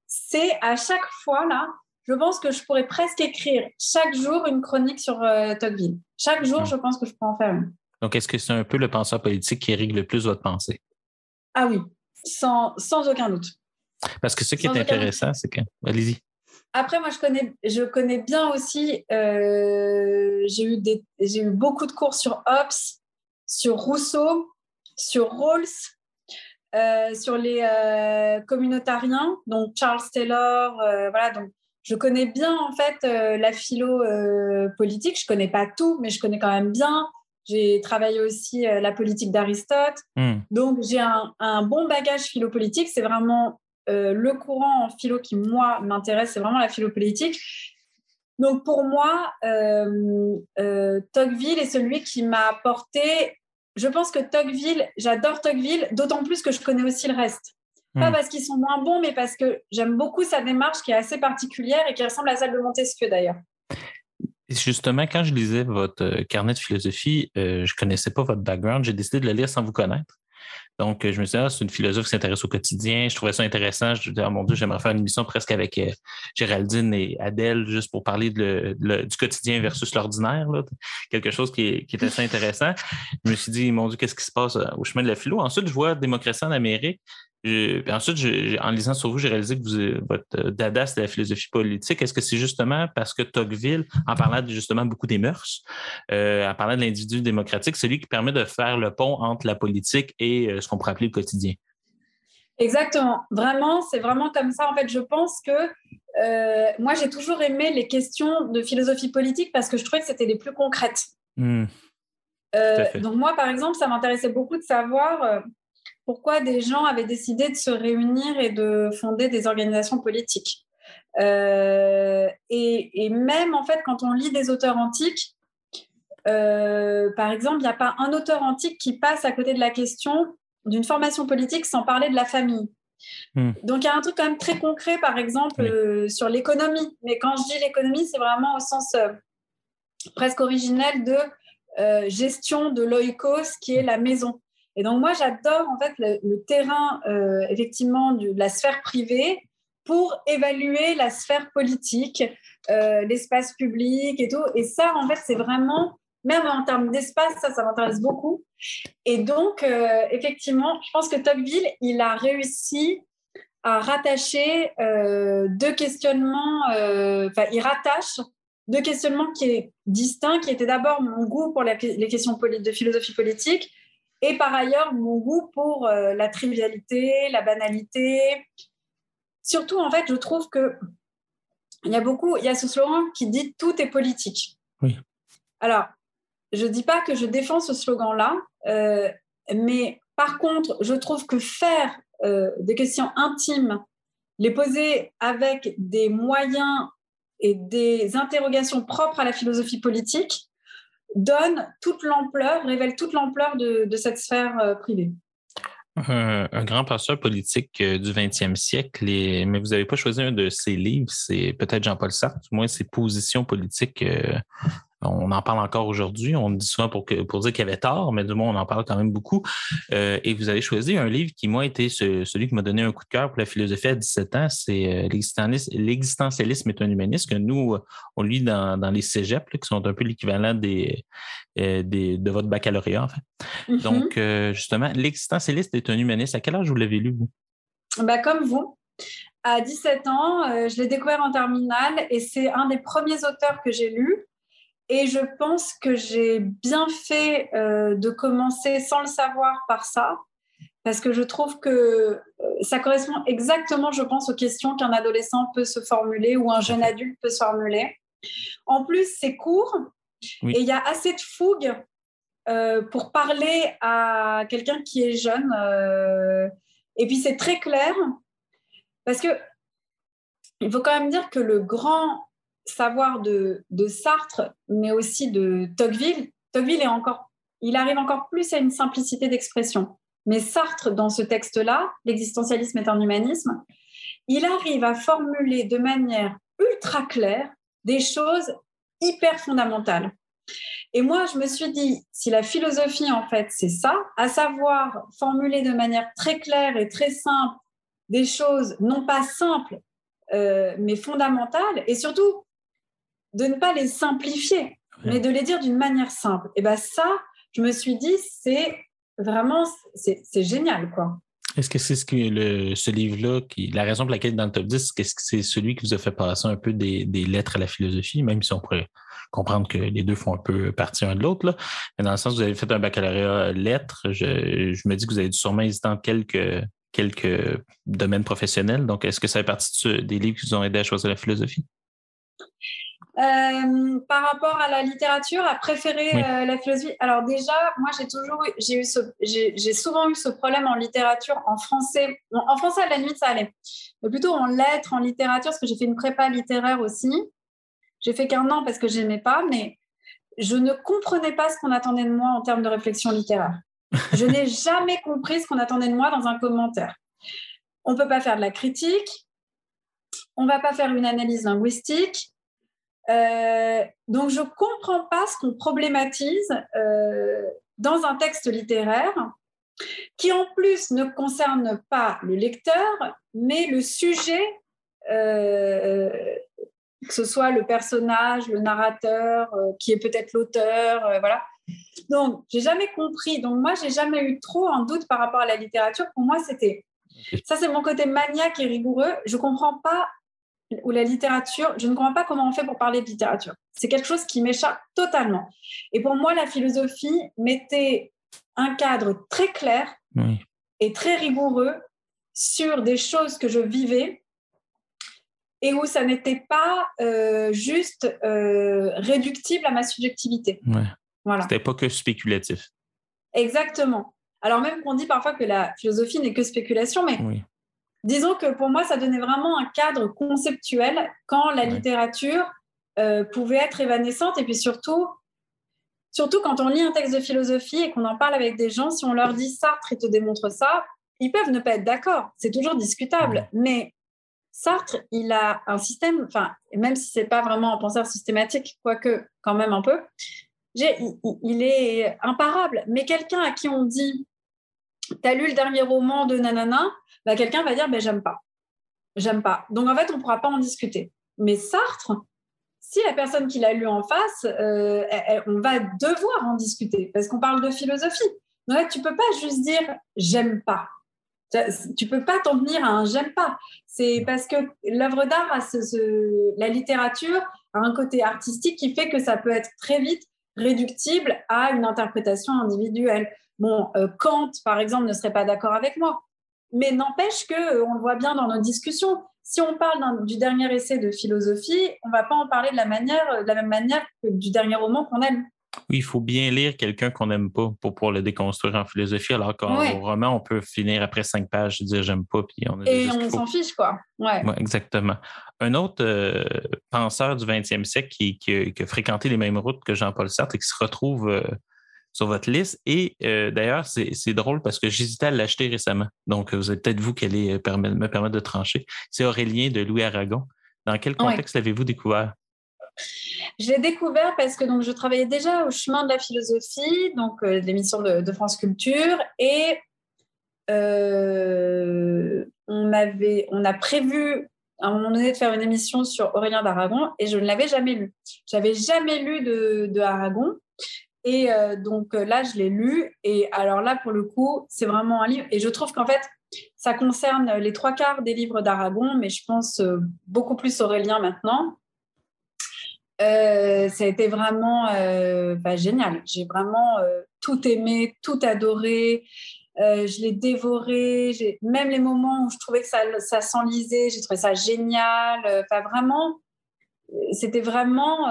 c'est à chaque fois là, je pense que je pourrais presque écrire chaque jour une chronique sur euh, Tocqueville. Chaque jour, hmm. je pense que je peux en faire une. Donc, est-ce que c'est un peu le penseur politique qui irrigue le plus votre pensée? Ah oui, sans, sans aucun doute. Parce que ce qui est intéressant, c'est que. Allez-y. Après, moi, je connais, je connais bien aussi. Euh, j'ai eu, des, eu beaucoup de cours sur Hobbes, sur Rousseau, sur Rawls, euh, sur les communautariens, donc Charles Taylor. voilà, donc je connais bien en fait euh, la philo euh, politique. Je connais pas tout, mais je connais quand même bien. J'ai travaillé aussi euh, la politique d'Aristote. Hmm. Donc j'ai un, bon bagage philo-politique. C'est vraiment le courant en philo qui, moi, m'intéresse. C'est vraiment la philo politique. Donc pour moi, Tocqueville est celui qui m'a apporté. Je pense que Tocqueville, j'adore Tocqueville, d'autant plus que je connais aussi le reste. Pas parce qu'ils sont moins bons, mais parce que j'aime beaucoup sa démarche qui est assez particulière et qui ressemble à celle de Montesquieu d'ailleurs. Justement, quand je lisais votre euh, carnet de philosophie, euh, je ne connaissais pas votre background. J'ai décidé de le lire sans vous connaître. Donc, euh, je me suis dit, ah, c'est une philosophe qui s'intéresse au quotidien. Je trouvais ça intéressant. Je me disais, oh mon Dieu, j'aimerais faire une émission presque avec Géraldine et Adèle, juste pour parler de du quotidien versus l'ordinaire. Quelque chose qui est, qui est, assez intéressant. Je me suis dit, mon Dieu, qu'est-ce qui se passe au chemin de la philo? Ensuite, je vois démocratie en Amérique ensuite, en lisant sur vous, j'ai réalisé que vous, votre euh, dada, c'est la philosophie politique. Est-ce que c'est justement parce que Tocqueville, en parlant justement beaucoup des mœurs, euh, en parlant de l'individu démocratique, c'est lui qui permet de faire le pont entre la politique et euh, ce qu'on pourrait appeler le quotidien? Exactement. Vraiment, c'est vraiment comme ça. En fait, je pense que moi, j'ai toujours aimé les questions de philosophie politique parce que je trouvais que c'était les plus concrètes. Hmm. donc moi, par exemple, ça m'intéressait beaucoup de savoir pourquoi des gens avaient décidé de se réunir et de fonder des organisations politiques. Euh, et, même en fait, quand on lit des auteurs antiques, euh, par exemple, il n'y a pas un auteur antique qui passe à côté de la question d'une formation politique sans parler de la famille. Hmm. Donc il y a un truc quand même très concret, par exemple, euh, sur l'économie. Mais quand je dis l'économie, c'est vraiment au sens presque originel de gestion de l'oikos, qui est la maison. Et donc, moi, j'adore en fait le, terrain, euh, effectivement, de la sphère privée pour évaluer la sphère politique, euh, l'espace public et tout. Et ça, en fait, c'est vraiment, même en termes d'espace, ça, ça m'intéresse beaucoup. Et donc, euh, effectivement, je pense que Tocqueville, il a réussi à rattacher deux questionnements, enfin, il rattache deux questionnements qui est distincts, qui étaient d'abord mon goût pour les questions de philosophie politique et par ailleurs, mon goût pour euh, la trivialité, la banalité. Surtout, en fait, je trouve que il y a beaucoup, il y a ce slogan qui dit tout est politique. Oui. Alors, je ne dis pas que je défends ce slogan-là, euh, mais par contre, je trouve que faire euh, des questions intimes, les poser avec des moyens et des interrogations propres à la philosophie politique, donne toute l'ampleur, révèle toute l'ampleur de, cette sphère euh, privée. Un, grand penseur politique euh, du 20e siècle, mais vous n'avez pas choisi un de ses livres, c'est peut-être Jean-Paul Sartre, du moins ses positions politiques euh, on en parle encore aujourd'hui. On dit souvent pour, que, pour dire qu'il y avait tort, mais du moins, on en parle quand même beaucoup. Euh, et vous avez choisi un livre qui, moi, été celui qui m'a donné un coup de cœur pour la philosophie à 17 ans. C'est euh, L'existentialisme est un humaniste que nous, on lit dans, les cégeps, qui sont un peu l'équivalent des, euh, des, de votre baccalauréat, en fait. Mm-hmm. Donc, justement, L'existentialiste est un humaniste. À quel âge vous l'avez lu, vous? Bah, comme vous. À 17 ans, je l'ai découvert en terminale et c'est un des premiers auteurs que j'ai lu. Et je pense que j'ai bien fait euh, de commencer sans le savoir par ça, parce que je trouve que euh, ça correspond exactement, je pense, aux questions qu'un adolescent peut se formuler ou un jeune adulte peut se formuler. En plus, c'est court et il y a assez de fougue euh, pour parler à quelqu'un qui est jeune. et puis, c'est très clair, parce que il faut quand même dire que le grand savoir de, Sartre, mais aussi de Tocqueville, Tocqueville est encore, il arrive encore plus à une simplicité d'expression. Mais Sartre, dans ce texte-là, l'existentialisme est un humanisme, il arrive à formuler de manière ultra claire des choses hyper fondamentales. Et moi, je me suis dit, si la philosophie, en fait, c'est ça, à savoir formuler de manière très claire et très simple des choses, non pas simples, euh, mais fondamentales, et surtout de ne pas les simplifier, mais de les dire d'une manière simple. Et bien ça, je me suis dit, c'est vraiment, c'est génial, quoi. Est-ce que c'est ce que le, ce livre-là, qui, la raison pour laquelle dans le top 10, est-ce que c'est celui qui vous a fait passer un peu des, lettres à la philosophie, même si on pourrait comprendre que les deux font un peu partie l'un de l'autre, mais dans le sens où vous avez fait un baccalauréat lettres, je, je me dis que vous avez dû sûrement hésiter en quelques, quelques domaines professionnels. Donc, est-ce que ça fait partie des livres qui vous ont aidé à choisir la philosophie? Euh, par rapport à la littérature, à préférer euh, la philosophie. Alors déjà, moi j'ai toujours, j'ai eu j'ai souvent eu ce problème en littérature, en français. en français à la limite ça allait, mais plutôt en lettres, en littérature, parce que j'ai fait une prépa littéraire aussi. J'ai fait qu'un an parce que j'aimais pas, mais je ne comprenais pas ce qu'on attendait de moi en termes de réflexion littéraire. Je n'ai jamais compris ce qu'on attendait de moi dans un commentaire on ne peut pas faire de la critique, on ne va pas faire une analyse linguistique. Euh, donc, je ne comprends pas ce qu'on problématise euh, dans un texte littéraire qui, en plus, ne concerne pas le lecteur, mais le sujet, euh, que ce soit le personnage, le narrateur, qui est peut-être l'auteur, voilà. Donc, j'ai jamais compris. Donc, moi, j'ai jamais eu trop un doute par rapport à la littérature. Pour moi, c'était ça, c'est mon côté maniaque et rigoureux. Je comprends pas ou la littérature, je ne comprends pas comment on fait pour parler de littérature. C'est quelque chose qui m'échappe totalement. Et pour moi, la philosophie mettait un cadre très clair et très rigoureux sur des choses que je vivais et où ça n'était pas euh, juste euh, réductible à ma subjectivité. Ouais. Voilà. C'était pas que spéculatif. Exactement. Alors même qu'on dit parfois que la philosophie n'est que spéculation, mais disons que pour moi, ça donnait vraiment un cadre conceptuel quand la littérature euh, pouvait être évanescente. Et puis surtout, surtout quand on lit un texte de philosophie et qu'on en parle avec des gens, si on leur dit Sartre, il te démontre ça, ils peuvent ne pas être d'accord. C'est toujours discutable. Mais Sartre, il a un système, enfin, même si c'est pas vraiment un penseur systématique, quoique quand même un peu, il, est imparable. Mais quelqu'un à qui on dit, tu as lu le dernier roman de Nanana, bah, quelqu'un va dire, ben, j'aime pas. J'aime pas. Donc en fait, on ne pourra pas en discuter. Mais Sartre, si la personne qui l'a lu en face, euh, on va devoir en discuter parce qu'on parle de philosophie. Donc tu peux pas juste dire j'aime pas. Tu peux pas t'en tenir à un j'aime pas. C'est parce que l'œuvre d'art la littérature a un côté artistique qui fait que ça peut être très vite réductible à une interprétation individuelle. Bon, euh, Kant, par exemple, ne serait pas d'accord avec moi, mais n'empêche que euh, on le voit bien dans nos discussions. Si on parle du dernier essai de philosophie, on va pas en parler de la manière, de la même manière que du dernier roman qu'on aime. Oui, il faut bien lire quelqu'un qu'on n'aime pas pour pouvoir le déconstruire en philosophie, alors qu'en roman, on peut finir après cinq pages et dire j'aime pas. Puis on et on s'en fiche, quoi. Ouais. exactement. Un autre euh, penseur du 20e siècle qui, a fréquenté les mêmes routes que Jean-Paul Sartre et qui se retrouve euh, sur votre liste. Et euh, d'ailleurs, c'est drôle parce que j'hésitais à l'acheter récemment. Donc, vous êtes peut-être vous qui allez me permettre de trancher. C'est Aurélien de Louis Aragon. Dans quel contexte l'avez-vous découvert? Je l'ai découvert parce que donc, je travaillais déjà au chemin de la philosophie, donc euh, l'émission de, France Culture, et euh, on, avait, on a prévu à un moment donné de faire une émission sur Aurélien d'Aragon et je ne l'avais jamais lu. J'avais jamais lu de, de Aragon. Et euh, donc là, je l'ai lu. Et alors là, pour le coup, c'est vraiment un livre. Et je trouve qu'en fait, ça concerne les trois quarts des livres d'Aragon, mais je pense beaucoup plus Aurélien maintenant. Euh, ça a été vraiment euh, bah, génial. J'ai vraiment euh, tout aimé, tout adoré. je l'ai dévoré. Même les moments où je trouvais que ça, ça s'enlisait, j'ai trouvé ça génial. Enfin, vraiment, c'était vraiment.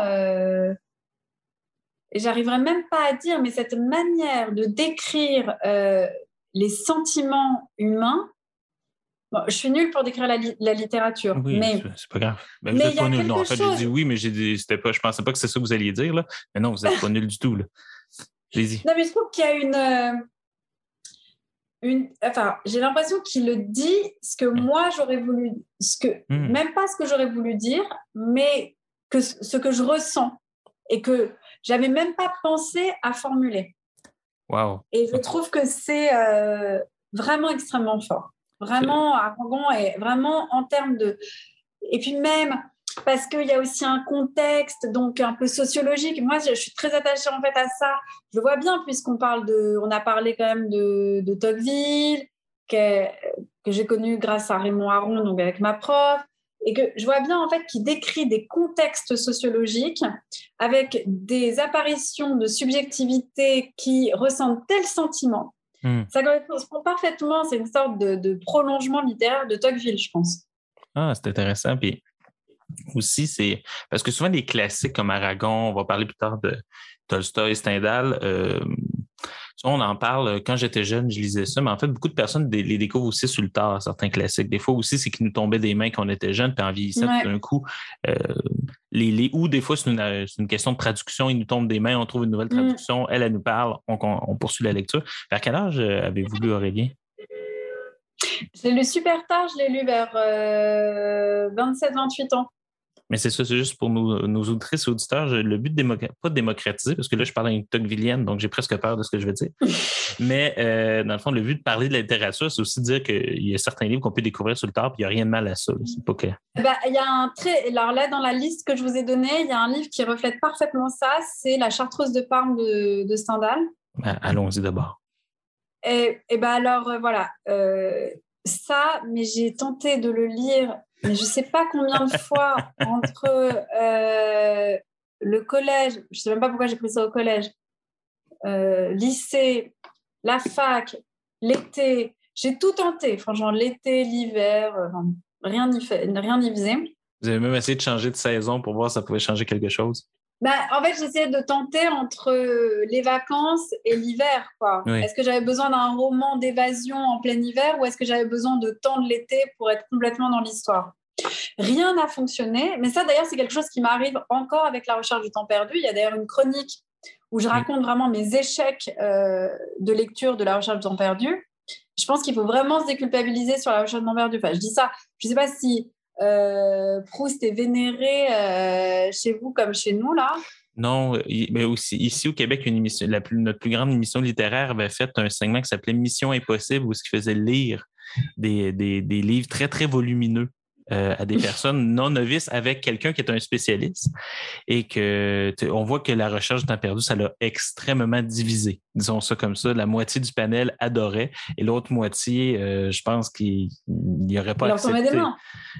Et j'arriverai même pas à dire, mais cette manière de décrire les sentiments humains, je suis nulle pour décrire la, littérature. Oui, mais c'est pas grave. Ben, vous êtes pas nul. Non, en fait, j'ai dit oui, mais dit, pas, je pensais pas que c'est ça que vous alliez dire. Là. Mais non, vous n'êtes pas nul du tout. Là. dit. Non, mais je trouve qu'il y a une. Euh, une enfin, j'ai l'impression qu'il le dit ce que hum. moi j'aurais voulu. Ce que, hum. Même pas ce que j'aurais voulu dire, mais que ce que je ressens et que j'avais même pas pensé à formuler. Wow. Et je trouve que c'est euh, vraiment extrêmement fort. Vraiment, Aragon est vraiment en termes de. Et puis même, parce qu'il y a aussi un contexte donc un peu sociologique. Moi, je, suis très attachée en fait à ça. Je vois bien puisqu'on parle de, on a parlé quand même de, de Tocqueville que, que j'ai connu grâce à Raymond Aron, donc avec ma prof, et que je vois bien en fait qu'il décrit des contextes sociologiques avec des apparitions de subjectivité qui ressentent tel sentiment Hmm. Ça correspond parfaitement, c'est une sorte de, prolongement littéraire de Tocqueville, je pense. Ah, c'est intéressant. Puis aussi, c'est parce que souvent les classiques comme Aragon, on va parler plus tard de Tolstoï, Stendhal, euh, on en parle. Quand j'étais jeune, je lisais ça, mais en fait, beaucoup de personnes les découvrent aussi sur le tard, certains classiques. Des fois aussi, c'est qu'ils nous tombaient des mains quand on était jeune, puis en vieillissant, d'un coup, euh, les, ou des fois, c'est une, question de traduction, ils nous tombent des mains, on trouve une nouvelle mm. traduction, elle, elle nous parle, on, poursuit la lecture. Vers quel âge euh, avez-vous lu Aurélien? Je l'ai lu super tard, je l'ai lu vers 27-28 ans. Mais c'est ça, c'est juste pour nos, nos auditrices et auditeurs. Le but, de pas de démocratiser, parce que là, je parle à une Tocquevillienne, donc j'ai presque peur de ce que je vais dire. Mais euh, dans le fond, le but de parler de la littérature, c'est aussi de dire qu'il y a certains livres qu'on peut découvrir sur le tard, puis il n'y a rien de mal à ça. C'est pas que. Bah, il y a un très. Alors là, dans la liste que je vous ai donnée, il y a un livre qui reflète parfaitement ça. C'est La Chartreuse de Parme de, de Stendhal. Ben, allons-y d'abord. Et, et ben alors, euh, voilà. Euh, ça, mais j'ai tenté de le lire mais je ne sais pas combien de fois entre euh, le collège, je ne sais même pas pourquoi j'ai pris ça au collège, euh, lycée, la fac, l'été, j'ai tout tenté, franchement, l'été, l'hiver, euh, rien n'y rien n'y faisait. Vous avez même essayé de changer de saison pour voir si ça pouvait changer quelque chose? Bah, en fait, j'essayais de tenter entre les vacances et l'hiver. Est-ce que j'avais besoin d'un roman d'évasion en plein hiver ou est-ce que j'avais besoin de temps de l'été pour être complètement dans l'histoire? Rien n'a fonctionné. Mais ça, d'ailleurs, c'est quelque chose qui m'arrive encore avec la recherche du temps perdu. Il y a d'ailleurs une chronique où je raconte vraiment mes échecs euh, de lecture de la recherche du temps perdu. Je pense qu'il faut vraiment se déculpabiliser sur la recherche du temps perdu. Enfin, je dis ça. Je ne sais pas si euh, Proust est vénéré euh, chez vous comme chez nous, là? Non, mais aussi ici au Québec, une notre plus grande émission littéraire avait fait un segment qui s'appelait Mission Impossible, où ce qui faisait lire des, livres très, très volumineux euh, à des personnes non novices avec quelqu'un qui est un spécialiste et que on voit que la recherche du temps perdu, ça l'a extrêmement divisé. Disons ça comme ça. La moitié du panel adorait et l'autre moitié, euh, je pense qu'il n'y aurait pas accepté. Des mains.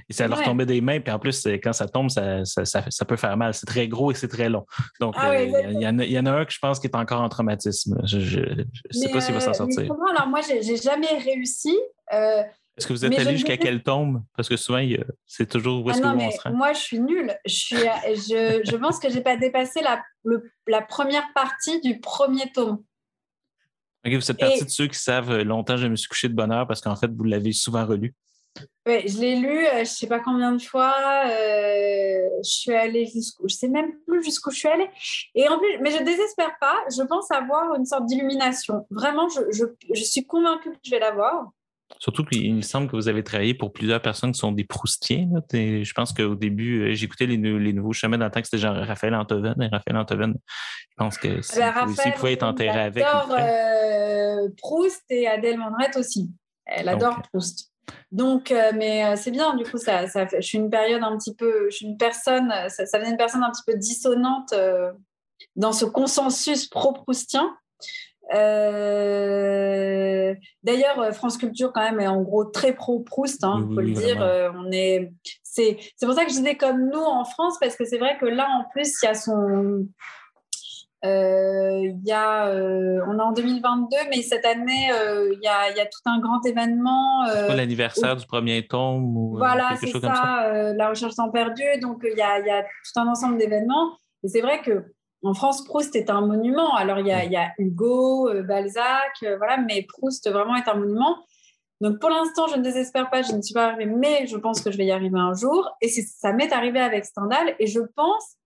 Et ça leur tombait des mains. Puis en plus, quand ça tombe, ça, ça, ça, peut faire mal. C'est très gros et c'est très long. Donc, ah euh, il, y en a, il, y en a, un que je pense qui est encore en traumatisme. Je ne sais pas s'il va s'en sortir. alors moi, j'ai jamais réussi. Est-ce que vous êtes allé jusqu'à quelle tombe? Parce que souvent, c'est toujours où est-ce ah que on se rend. Moi, je suis nulle. Je, suis, je, je pense que je n'ai pas dépassé la, la première partie du premier tome. Ok, vous êtes partie de ceux qui savent euh, longtemps, je me suis couché de bonne heure parce qu'en fait, vous l'avez souvent relu. Oui, je l'ai lu, euh, je ne sais pas combien de fois. Euh, je suis allée jusqu'où, je ne sais même plus jusqu'où je suis allée. Et en plus, mais je ne désespère pas. Je pense avoir une sorte d'illumination. Vraiment, je, je, je, suis convaincue que je vais l'avoir. Surtout qu'il me semble que vous avez travaillé pour plusieurs personnes qui sont des proustiens. Je pense qu'au début, euh, j'écoutais les, les, nouveaux chemins dans le temps que c'était genre Raphaël Antoven. Et Raphaël Antoven, je pense que si, vous pouvait être enterré avec. Elle adore euh, Proust et Adèle Mandrette aussi. Elle adore Proust. Donc, euh, mais c'est bien, du coup, ça, ça je suis une période un petit peu, je suis une personne, ça, ça une personne un petit peu dissonante dans ce consensus pro-proustien. Euh, d'ailleurs, euh, France Culture, quand même, est en gros très pro-Proust, il hein, faut le dire. Euh, on est... c'est, pour ça que je disais comme nous en France, parce que c'est vrai que là, en plus, il y a son. il y a, on est en 2022, mais cette année, il y, a, y, a, tout un grand événement. l'anniversaire du premier tome ou voilà, chose ça, comme ça. la recherche sans perdu. Donc, il y, a, il y a tout un ensemble d'événements. Et c'est vrai que en France, Proust est un monument. Alors, il y a, Hugo, euh, Balzac, euh, voilà, mais Proust vraiment est un monument. Donc, pour l'instant, je ne désespère pas, je ne suis pas arrivée, mais je pense que je vais y arriver un jour. Et ça m'est arrivé avec Stendhal. Et je pense,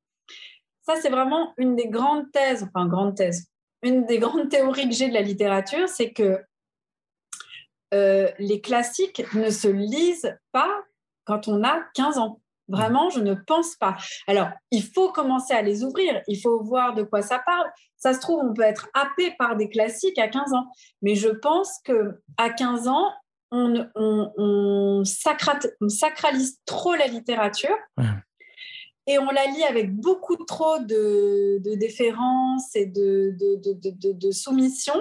ça, c'est vraiment une des grandes thèses, enfin, grande thèse, une des grandes théories que j'ai de la littérature, c'est que euh, les classiques ne se lisent pas quand on a 15 ans. Vraiment, je ne pense pas. Alors, il faut commencer à les ouvrir, il faut voir de quoi ça parle. Ça se trouve, on peut être happé par des classiques à 15 ans, mais je pense que à 15 ans, on, sacralise trop la littérature. Et on la lit avec beaucoup trop de, déférence et de, de, soumission.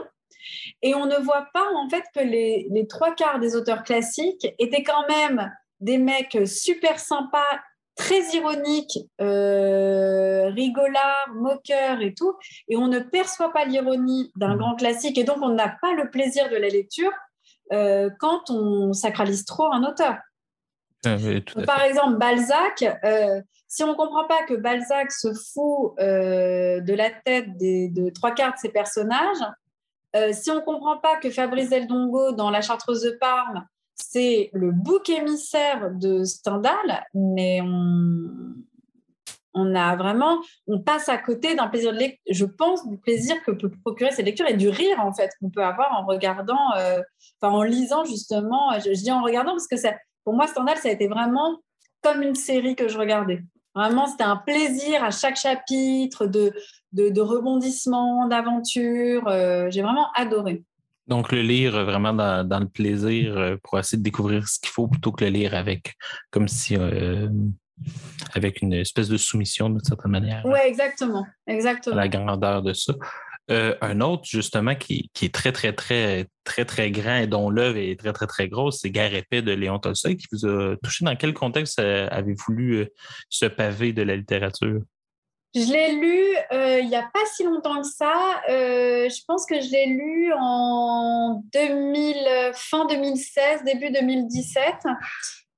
Et on ne voit pas en fait que les, les trois quarts des auteurs classiques étaient quand même des mecs super sympas, très ironiques, euh, rigolards, moqueurs et tout, et on ne perçoit pas l'ironie d'un grand classique, et donc on n'a pas le plaisir de la lecture euh, quand on sacralise trop un auteur. Ah Par exemple, Balzac, euh, si on ne comprend pas que Balzac se fout de la tête des, de trois quarts de ses personnages, si on ne comprend pas que Fabrice Del Dongo, dans La Chartreuse de Parme, c'est le bouc émissaire de Stendhal, mais on a vraiment, on passe à côté d'un plaisir je pense, du plaisir que peut procurer cette lecture et du rire, en fait, qu'on peut avoir en regardant, euh, en lisant, justement. Je, dis en regardant parce que pour moi, Stendhal, ça a été vraiment comme une série que je regardais. Vraiment, c'était un plaisir à chaque chapitre de, de, de rebondissement, d'aventure. Euh, j'ai vraiment adoré. Donc, le lire vraiment dans, le plaisir euh, pour essayer de découvrir ce qu'il faut plutôt que le lire avec, comme si, euh, avec une espèce de soumission d'une certaine manière. Oui, exactement. exactement. la grandeur de ça. Euh, un autre, justement, qui, est très, très, très, très, très grand et dont l'œuvre est très, très, très grosse, c'est Gare épais de Léon Tolstoï, qui vous a touché. Dans quel contexte avez-vous lu ce pavé de la littérature? Je l'ai lu euh, il n'y a pas si longtemps que ça. Euh, je pense que je l'ai lu en 2000, fin 2016, début 2017.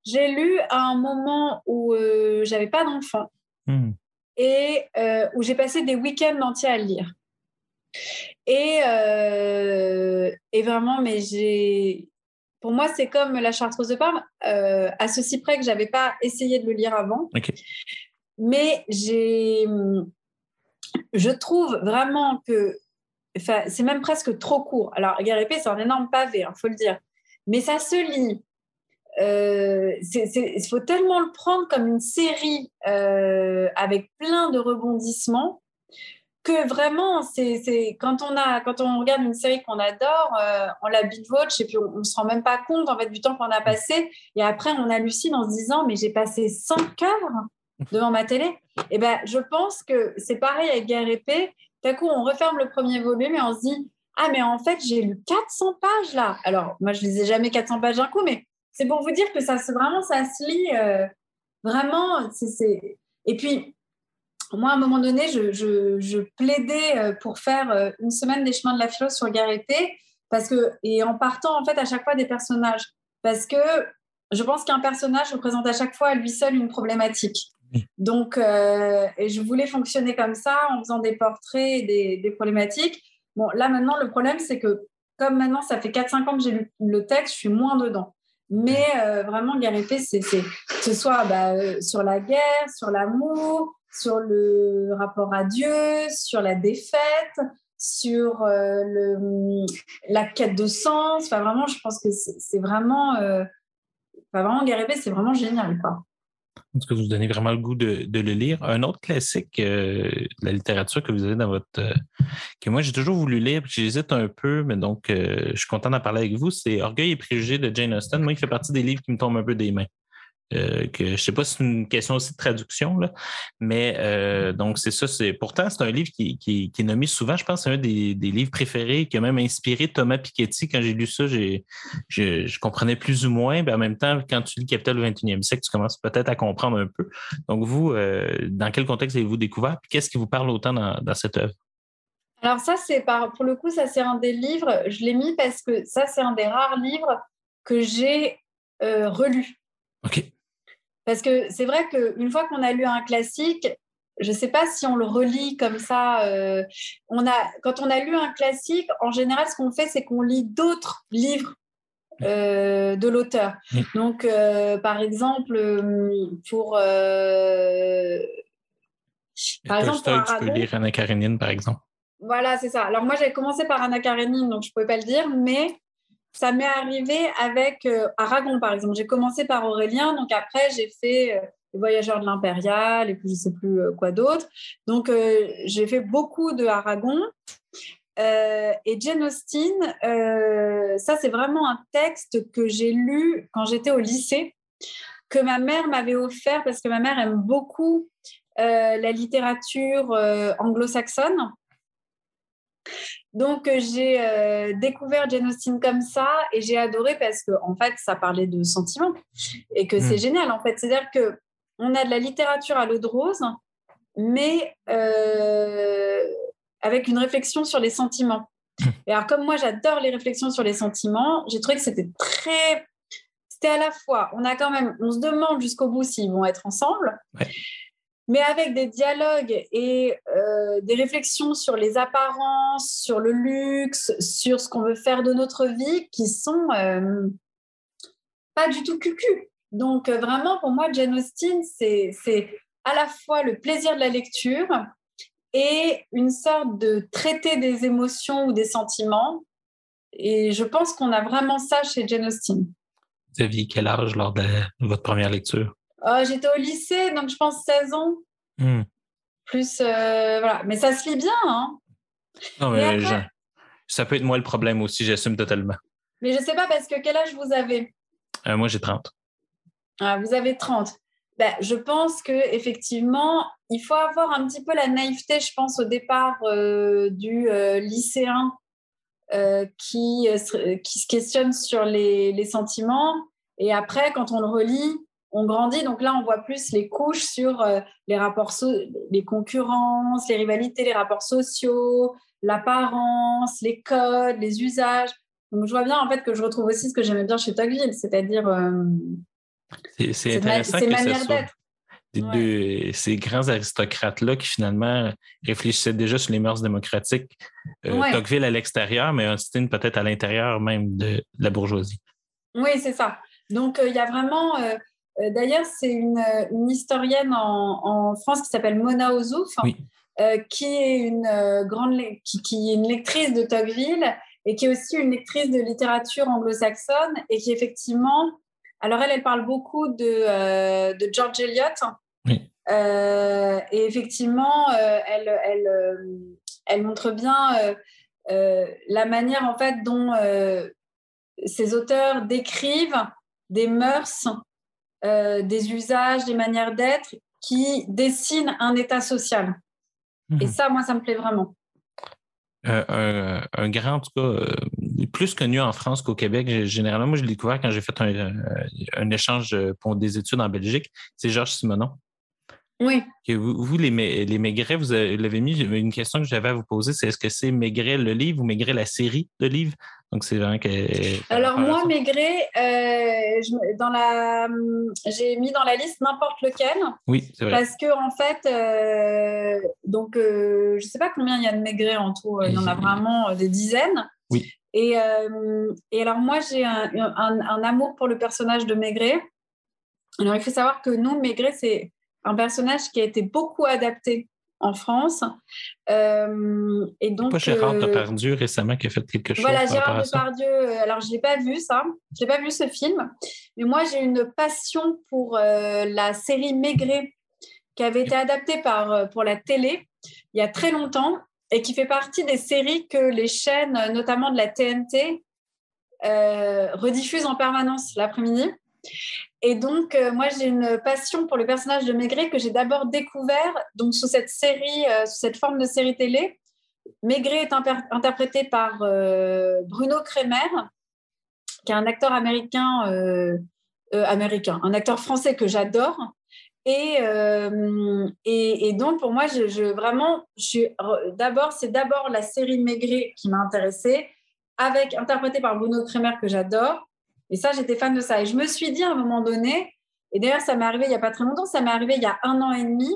J'ai lu à un moment où euh, j'avais pas d'enfant hmm. et euh, où j'ai passé des week-ends entiers à le lire. Et, et vraiment, mais j'ai. Pour moi, c'est comme la Chartreuse de Parme, à ceci près que j'avais pas essayé de le lire avant. Mais j'ai, je trouve vraiment que c'est même presque trop court. Alors, Guerre épée, c'est un énorme pavé, il hein, faut le dire. Mais ça se lit. Euh, il faut tellement le prendre comme une série euh, avec plein de rebondissements que vraiment, c'est quand on a quand on regarde une série qu'on adore, euh, on la binge-watch et puis on, ne se rend même pas compte en fait du temps qu'on a passé. Et après, on hallucine en se disant mais j'ai passé 100 heures devant ma télé. Et eh ben, je pense que c'est pareil avec Guerre épée. D'un coup, on referme le premier volume et on se dit Ah, mais en fait, j'ai lu 400 pages là. Alors, moi, je lisais jamais 400 pages d'un coup, mais c'est pour vous dire que ça se, vraiment, ça se lit euh, vraiment. Et puis, moi, à un moment donné, je, je, plaidais euh, pour faire euh, une semaine des chemins de la philo sur Guerre épée, parce que, et en partant en fait à chaque fois des personnages, parce que je pense qu'un personnage représente à chaque fois à lui seul une problématique. Donc, euh, et je voulais fonctionner comme ça en faisant des portraits et des, problématiques. Bon, là maintenant, le problème, c'est que comme maintenant, ça fait 4-5 ans que j'ai lu le texte, je suis moins dedans. Mais euh, vraiment, Guerre épée, c'est que ce soit bah, euh, sur la guerre, sur l'amour, sur le rapport à Dieu, sur la défaite, sur le, la quête de sens. Enfin, vraiment, je pense que c'est vraiment, enfin, vraiment, Guerre épée, c'est vraiment génial, quoi. Est-ce que vous donnez vraiment le goût de, le lire. Un autre classique euh, de la littérature que vous avez dans votre. Euh, que moi, j'ai toujours voulu lire, j'hésite un peu, mais donc euh, je suis content d'en parler avec vous. C'est Orgueil et préjugés de Jane Austen. Moi, il fait partie des livres qui me tombent un peu des mains. Euh, que je sais pas si c'est une question aussi de traduction, là, mais euh, donc c'est ça. C'est pourtant c'est un livre qui, qui, est nommé souvent. Je pense que c'est un des, des, livres préférés qui a même inspiré Thomas Piketty. Quand j'ai lu ça, j'ai, je, je, comprenais plus ou moins. Mais en même temps, quand tu lis Capital au 21e siècle, tu commences peut-être à comprendre un peu. Donc vous, euh, dans quel contexte avez-vous découvert Puis qu'est-ce qui vous parle autant dans, dans cette œuvre? Alors ça, c'est par pour le coup, ça c'est un des livres. Je l'ai mis parce que ça c'est un des rares livres que j'ai relu. OK. Parce que c'est vrai qu'une fois qu'on a lu un classique, je ne sais pas si on le relit comme ça. Euh, on a, quand on a lu un classique, en général, ce qu'on fait, c'est qu'on lit d'autres livres euh, de l'auteur. Donc, euh, par exemple, pour. par exemple, pour tu peux lire Anna Karenine, par exemple. Voilà, c'est ça. Alors, moi, j'avais commencé par Anna Karenine, donc je ne pouvais pas le dire, mais ça m'est arrivé avec euh, Aragon, par exemple. J'ai commencé par Aurélien, donc après, j'ai fait euh, Les Voyageurs de l'Impérial et puis je ne sais plus euh, quoi d'autre. Donc, j'ai fait beaucoup de Aragon. et Jane Austen, ça, c'est vraiment un texte que j'ai lu quand j'étais au lycée, que ma mère m'avait offert parce que ma mère aime beaucoup la littérature anglo-saxonne. Donc, euh, j'ai euh, découvert Jane Austen comme ça et j'ai adoré parce que, en fait, ça parlait de sentiments et que c'est hmm. génial, en fait. C'est-à-dire que on a de la littérature à l'eau de rose, mais euh, avec une réflexion sur les sentiments. Hmm. Et alors, comme moi, j'adore les réflexions sur les sentiments, j'ai trouvé que c'était très. C'était à la fois, on a quand même, on se demande jusqu'au bout s'ils vont être ensemble, mais avec des dialogues et euh, des réflexions sur les apparences, sur le luxe, sur ce qu'on veut faire de notre vie, qui sont euh, pas du tout cucu. Donc euh, vraiment, pour moi, Jane Austen, c'est à la fois le plaisir de la lecture et une sorte de traité des émotions ou des sentiments. Et je pense qu'on a vraiment ça chez Jane Austen. Vous aviez quel âge lors de votre première lecture? Oh, J'étais au lycée, donc je pense 16 ans. Hmm. Plus, euh, voilà. Mais ça se lit bien. Hein. Non, mais je- ça peut être moi le problème aussi, j'assume totalement. Mais je ne sais pas parce que quel âge vous avez? Euh, moi, j'ai 30. Ah, Vous avez 30. Ben, je pense que effectivement, il faut avoir un petit peu la naïveté, je pense, au départ euh, du euh, lycéen euh, qui, euh, se- qui se questionne sur les, les sentiments. Et après, quand on le relit, on grandit. Donc là, on voit plus les couches sur euh, les rapports, so- les concurrences, les rivalités, les rapports sociaux, l'apparence, les codes, les usages. Donc je vois bien en fait que je retrouve aussi ce que j'aimais bien chez Tocqueville, c'est-à-dire euh, C'est- ma- intéressant que soit d'être. des Ouais. deux- ces grands aristocrates-là qui finalement réfléchissaient déjà sur les mœurs démocratiques. Euh, Ouais. Tocqueville à l'extérieur, mais Austin peut-être à l'intérieur même de, de la bourgeoisie. Oui, c'est ça. Donc, euh, il y a vraiment. euh, D'ailleurs, c'est une, euh, une historienne en, en France qui s'appelle Mona Ozouf, Oui. euh, qui est une euh, grande qui, qui est une lectrice de Tocqueville et qui est aussi une lectrice de littérature anglo-saxonne et qui effectivement, alors elle, elle parle beaucoup de, euh, de George Eliot. Oui. Euh, et effectivement, euh, elle, elle, euh, elle montre bien euh, euh, la manière en fait dont euh, ces auteurs décrivent des mœurs, euh, des usages, des manières d'être qui dessinent un état social. Et Mhm. ça, moi, ça me plaît vraiment. Euh, un, un grand, en tout cas, euh, plus connu en France qu'au Québec. Généralement, moi, je l'ai découvert quand j'ai fait un, un échange pour des études en Belgique. C'est Georges Simonon. Oui. Que vous, vous, les, les Maigret, vous avez- l'avez mis, une question que j'avais à vous poser, c'est est-ce que c'est Maigret le livre ou Maigret la série de livres? Donc, c'est vraiment que. par Alors moi. Maigret, euh, je me- dans la, j'ai mis dans la liste n'importe lequel Oui, c'est vrai. parce que en fait, euh, donc euh, je sais pas combien il y a de Maigret en tout. Il y en a vraiment euh, des dizaines. Oui. Et, euh, et alors moi, j'ai un, un- un amour pour le personnage de Maigret. Alors il faut savoir que nous, Maigret, c'est un personnage qui a été beaucoup adapté en France. Euh, et donc, Pas Gérard euh, Depardieu récemment qui a fait quelque chose. voilà, Gérard. Depardieu. euh, Alors, je l'ai pas vu ça. Je l'ai pas vu ce film. Mais moi, j'ai une passion pour euh, la série Maigret qui avait été adaptée par, pour la télé il y a très longtemps et qui fait partie des séries que les chaînes, notamment de la TNT, rediffusent en permanence l'après-midi. Et donc, euh, moi, j'ai une passion pour le personnage de Maigret que j'ai d'abord découvert donc, sous cette série, euh, sous cette forme de série télé. Maigret est interprété par euh, Bruno Kremer, qui est un acteur américain, américain, un acteur français que j'adore. Et, et, donc, pour moi, vraiment, je d'abord, c'est d'abord la série Maigret qui m'a intéressée, avec interprétée par Bruno Kremer que j'adore. Et ça, j'étais fan de ça. Et je me suis dit à un moment donné, et d'ailleurs, ça m'est arrivé il n'y a pas très longtemps, ça m'est arrivé il y a un an et demi.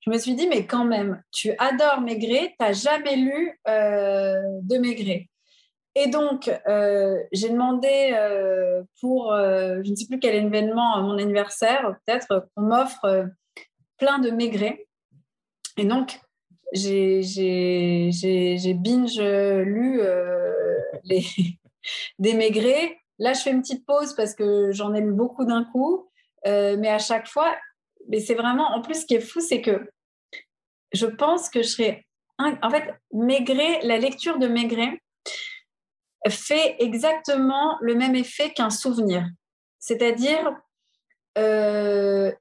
Je me suis dit, mais quand même, tu adores Maigret, tu n'as jamais lu euh, de Maigret. Et donc, euh, j'ai demandé euh, pour, je ne sais plus quel événement, mon anniversaire, peut-être, qu'on m'offre plein de Maigret. Et donc, j'ai binge lu des Maigret. Là, je fais une petite pause parce que j'en ai lu beaucoup d'un coup. Euh, mais à chaque fois, mais c'est vraiment, en plus, ce qui est fou, c'est que je pense que je serais. En fait, Maigret, la lecture de Maigret fait exactement le même effet qu'un souvenir. C'est-à-dire euh,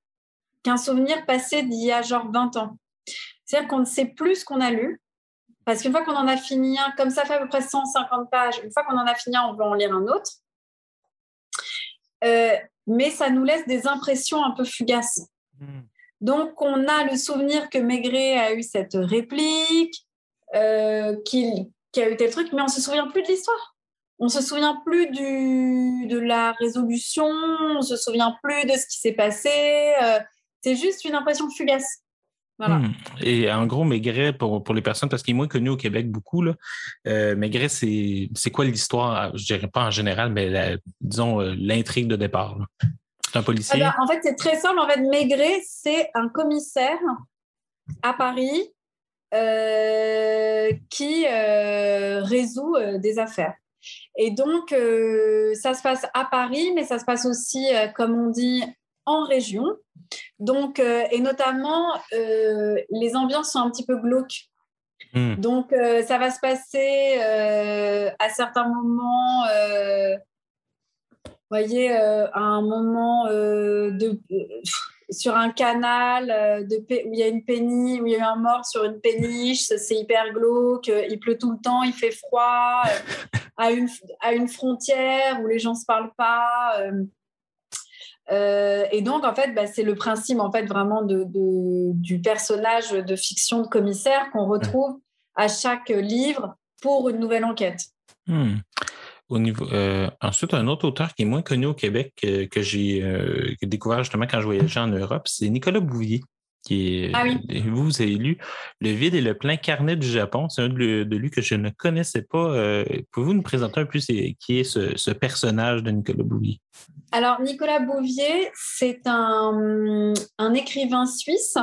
qu'un souvenir passé d'il y a genre 20 ans. C'est-à-dire qu'on ne sait plus ce qu'on a lu. Parce qu'une fois qu'on en a fini un, comme ça fait à peu près 150 pages, une fois qu'on en a fini un, on veut en lire un autre. Euh, mais ça nous laisse des impressions un peu fugaces. Hmm. Donc, on a le souvenir que Maigret a eu cette réplique, euh, qu'il qui a eu tel truc, mais on ne se souvient plus de l'histoire. On ne se souvient plus du, de la résolution, on ne se souvient plus de ce qui s'est passé. euh, c'est juste une impression fugace. Voilà. Hmm. Et en gros, Maigret, pour, pour les personnes, parce qu'il est moins connu au Québec beaucoup, là, euh, Maigret, c'est c'est quoi l'histoire, je dirais pas en général, mais la- disons euh, l'intrigue de départ. là? C'est un policier. Ah ben, en fait, c'est très simple. En fait, Maigret, c'est un commissaire à Paris euh, qui résout des affaires. Et donc, ça se passe à Paris, mais ça se passe aussi, comme on dit, en région. Donc, et notamment, les ambiances sont un petit peu glauques. Hmm. Donc, ça va se passer à certains moments voyez, à un moment de, sur un canal euh, de, où il y a une péniche, où il y a eu un mort sur une péniche, c'est hyper glauque, euh, il pleut tout le temps, il fait froid, euh, à, une, à une frontière où les gens ne se parlent pas. Et donc, en fait, bah, c'est le principe en fait, vraiment du personnage de fiction de commissaire qu'on retrouve à chaque livre pour une nouvelle enquête. Hmm. Au niveau, euh, ensuite, un autre auteur qui est moins connu au Québec euh, que j'ai euh, découvert justement quand je voyageais en Europe, c'est Nicolas Bouvier. Qui est, ah oui. Vous avez lu Le vide et le plein carnet du Japon. C'est un de, lui que je ne connaissais pas. Pouvez-vous nous présenter un peu qui est ce, personnage de Nicolas Bouvier? Alors, Nicolas Bouvier, c'est un, un, écrivain suisse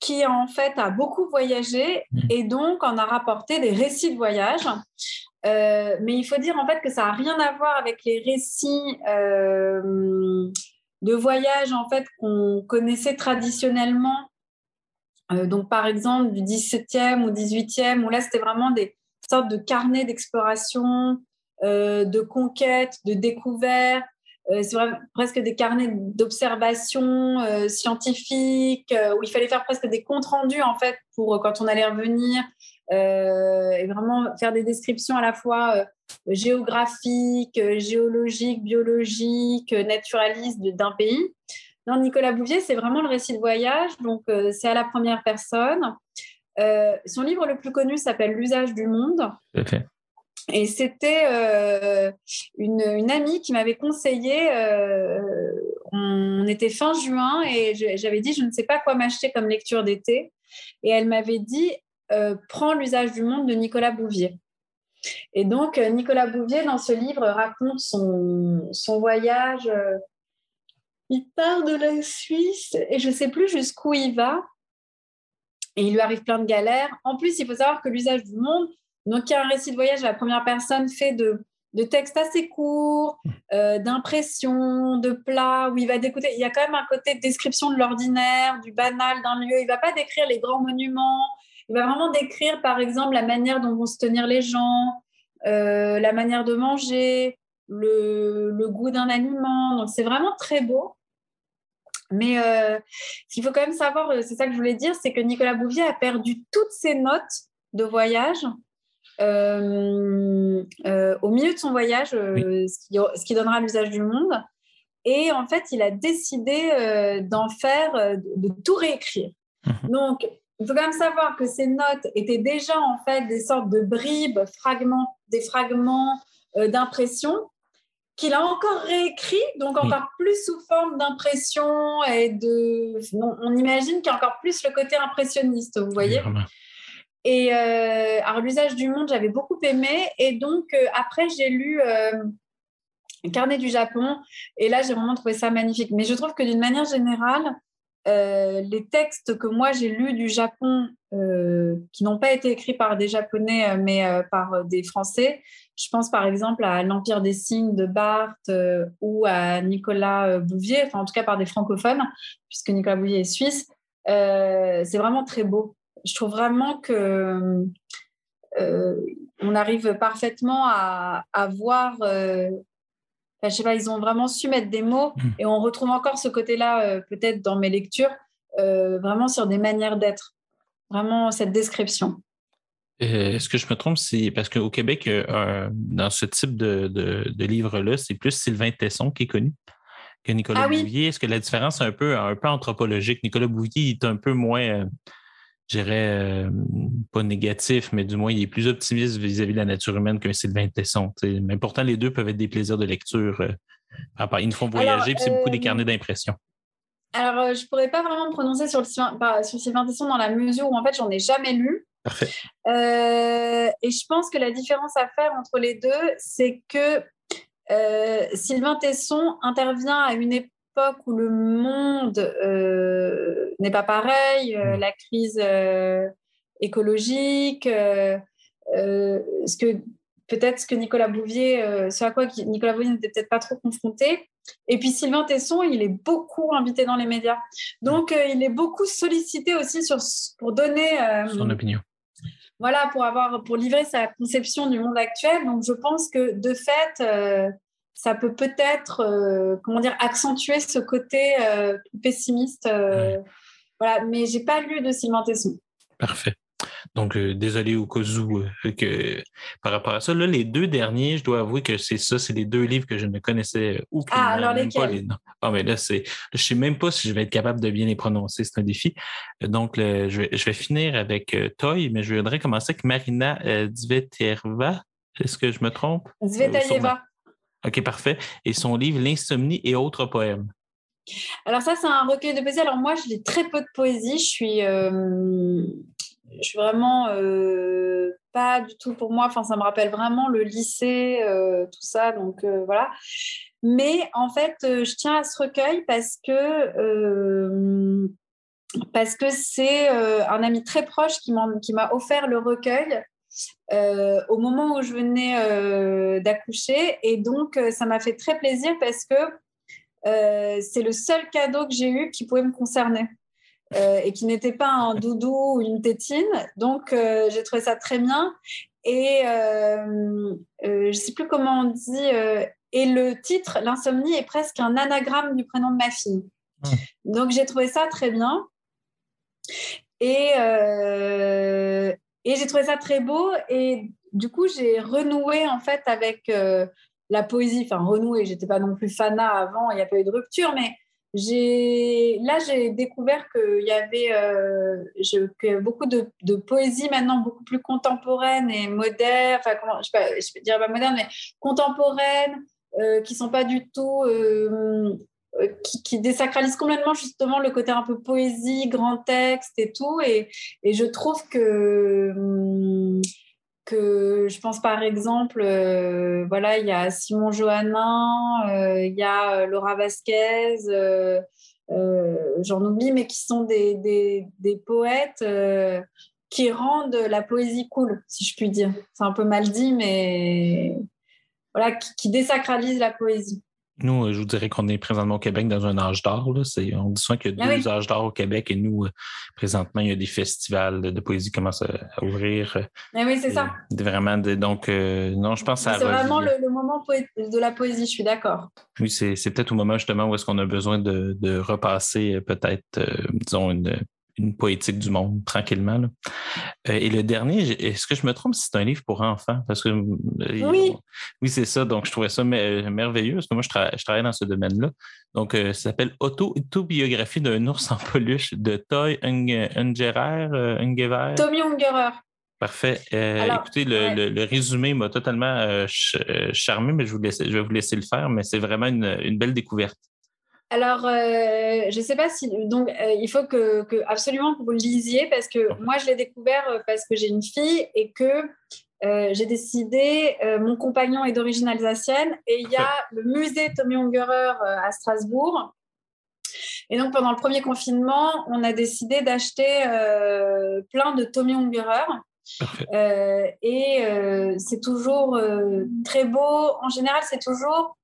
qui en fait a beaucoup voyagé mmh. et donc en a rapporté des récits de voyage. Euh, mais il faut dire en fait que ça n'a rien à voir avec les récits euh, de voyage en fait qu'on connaissait traditionnellement. Euh, donc par exemple du 17e ou 18e, où là c'était vraiment des sortes de carnets d'exploration, de conquête, de découverte, euh, c'est presque des carnets d'observation euh, scientifiques euh, où il fallait faire presque des comptes rendus en fait pour quand on allait revenir et vraiment faire des descriptions à la fois géographiques, géologiques, biologiques, naturalistes d'un pays. Nicolas Bouvier, c'est vraiment le récit de voyage, donc c'est à la première personne. son livre le plus connu s'appelle L'usage du monde. Et c'était euh, une, une, amie qui m'avait conseillé, euh, on était fin juin et j'avais dit je ne sais pas quoi m'acheter comme lecture d'été. Et elle m'avait dit euh, prends l'usage du monde de Nicolas Bouvier. Et donc Nicolas Bouvier, dans ce livre, raconte son, voyage. il part de la Suisse et je ne sais plus jusqu'où il va. Et il lui arrive plein de galères. En plus, il faut savoir que l'usage du monde, donc, il y a un récit de voyage à la première personne fait de, textes assez courts, euh, d'impressions, de plats, où il va d'écouter. Il y a quand même un côté de description de l'ordinaire, du banal d'un lieu. Il ne va pas décrire les grands monuments. Il va vraiment décrire, par exemple, la manière dont vont se tenir les gens, euh, la manière de manger, le, le goût d'un aliment. Donc, c'est vraiment très beau. Mais euh, ce qu'il faut quand même savoir, c'est ça que je voulais dire, c'est que Nicolas Bouvier a perdu toutes ses notes de voyage euh, euh, au milieu de son voyage, euh, ce, qui, donnera l'usage du monde. Et en fait, il a décidé d'en faire, de, tout réécrire. Mhm. Donc, il faut quand même savoir que ces notes étaient déjà en fait des sortes de bribes, fragments, des fragments d'impression qu'il a encore réécrit, donc encore plus sous forme d'impression et de. On, imagine qu'il y a encore plus le côté impressionniste, vous voyez. Et euh, alors, l'usage du monde, j'avais beaucoup aimé. Et donc, euh, après, j'ai lu euh, Carnet du Japon. Et là, j'ai vraiment trouvé ça magnifique. Mais je trouve que d'une manière générale, les textes que moi j'ai lus du Japon, qui n'ont pas été écrits par des Japonais, mais par des Français, je pense par exemple à L'Empire des signes de Barthes ou à Nicolas Bouvier, enfin en tout cas par des francophones, puisque Nicolas Bouvier est suisse. c'est vraiment très beau je trouve vraiment que euh, on arrive parfaitement à, voir. Euh, je sais pas, ils ont vraiment su mettre des mots mmh. et on retrouve encore ce côté-là euh, peut-être dans mes lectures, vraiment sur des manières d'être, vraiment cette description. Est-ce que je me trompe? C'est parce qu'au Québec, dans ce type de, de, livre-là, c'est plus Sylvain Tesson qui est connu que Nicolas ah Bouvier. Est-ce que la différence est un peu, un peu anthropologique? Nicolas Bouvier est un peu moins je dirais, euh, pas négatif, mais du moins, il est plus optimiste vis-à-vis de la nature humaine qu'un Sylvain Tesson. Mais pourtant, les deux peuvent être des plaisirs de lecture. Euh, ils nous font voyager, puis c'est beaucoup des euh, carnets d'impression. Alors, je ne pourrais pas vraiment me prononcer sur, le, sur Sylvain Tesson dans la mesure où, en fait, j'en ai jamais lu. Parfait. et je pense que la différence à faire entre les deux, c'est que euh, Sylvain Tesson intervient à une époque où le monde euh, n'est pas pareil, euh, Mm. la crise euh, écologique, ce que peut-être ce que Nicolas Bouvier, ce à quoi Nicolas Bouvier n'était peut-être pas trop confronté. Et puis Sylvain Tesson, il est beaucoup invité dans les médias. Donc, il est beaucoup sollicité aussi sur, pour donner Son opinion. voilà, pour avoir, pour livrer sa conception du monde actuel. Donc, je pense que de fait, ça peut peut-être, euh, comment dire, accentuer ce côté euh, pessimiste. euh, Voilà, mais j'ai pas lu de Sylvain Tesson. Parfait. Donc, euh, désolé au cas où euh, que par rapport à ça. Là, les deux derniers, je dois avouer que c'est ça, c'est les deux livres que je ne connaissais aucunement. Ah, alors pas lesquels? les noms. Ah, mais là, c'est. Je sais même pas si je vais être capable de bien les prononcer. C'est un défi. Donc, le- je, vais, je vais finir avec euh, Toy, mais je voudrais commencer avec Marina Dveterva. Est-ce que je me trompe? Zvetaeva. OK, parfait. Et son livre L'insomnie et autres poèmes. Alors ça, c'est un recueil de poésie. Alors moi, je lis très peu de poésie. Je suis, euh, je suis vraiment euh, pas du tout pour moi. Enfin, ça me rappelle vraiment le lycée, euh, tout ça. Donc voilà. Mais en fait, je tiens à ce recueil parce que parce que c'est un ami très proche qui m'a offert le recueil. Euh, au moment où je venais euh, d'accoucher et donc euh, ça m'a fait très plaisir parce que euh, c'est le seul cadeau que j'ai eu qui pouvait me concerner et qui n'était pas un doudou ou une tétine. Donc, j'ai trouvé ça très bien. Et je ne sais plus comment on dit. et le titre, L'insomnie, est presque un anagramme du prénom de ma fille. Donc, j'ai trouvé ça très bien. Et, euh, et j'ai trouvé ça très beau. Et du coup, j'ai renoué en fait avec euh, la poésie. Enfin, renoué, j'étais pas non plus fanat avant, il n'y a pas eu de rupture, mais là, j'ai découvert qu'il y avait euh, beaucoup de, poésie maintenant beaucoup plus contemporaine et moderne. Enfin, je ne dirais pas moderne, mais contemporaine, euh, qui sont pas du tout. Euh, qui, qui désacralise complètement justement le côté un peu poésie, grand texte et tout. Et, je trouve que, hum, que je pense par exemple, euh, voilà, il y a Simon Johannin, euh, il y a Laura Vasquez, j'en oublie, mais qui sont des, poètes qui rendent la poésie cool, si je puis dire. C'est un peu mal dit, mais voilà, qui, qui désacralisent la poésie. Nous, euh, je vous dirais qu'on est présentement au Québec dans un âge d'or. On dit souvent qu'il y a Ah deux oui. âges d'or au Québec et nous, euh, présentement, il y a des festivals de, poésie qui commencent à, à ouvrir. Mais oui, c'est ça. Vraiment, de- donc, euh, non, je pense ça C'est vraiment le, le moment de la poésie, je suis d'accord. Oui, c'est peut-être au moment justement où est-ce qu'on a besoin de, de repasser peut-être, euh, disons, une, une poétique du monde tranquillement. là. Euh, et le dernier, est-ce que je me trompe si c'est un livre pour enfants? Parce que euh, Oui. oui, c'est ça. Donc, je trouvais ça mer- merveilleux parce que moi, je, tra- je travaille dans ce domaine-là. Donc, euh, ça s'appelle Auto Autobiographie d'un ours en peluche de Toy Unge- Ungerer. euh, Ungever. Tommy Ungerer. Parfait. Euh, Alors, écoutez, le, ouais. le- le résumé m'a totalement euh, ch- charmé, mais je, vous laisse- je vais vous laisser le faire, mais c'est vraiment une, une belle découverte. Alors, euh, je ne sais pas si. Donc, euh, il faut que, que absolument que vous le lisiez parce que moi, je l'ai découvert euh, parce que j'ai une fille et que euh, j'ai décidé. mon compagnon est d'origine alsacienne et il y a le musée Tommy Ungerer à Strasbourg. Et donc, pendant le premier confinement, on a décidé d'acheter plein de Tommy Ungerer. Et c'est toujours très beau. En général, c'est toujours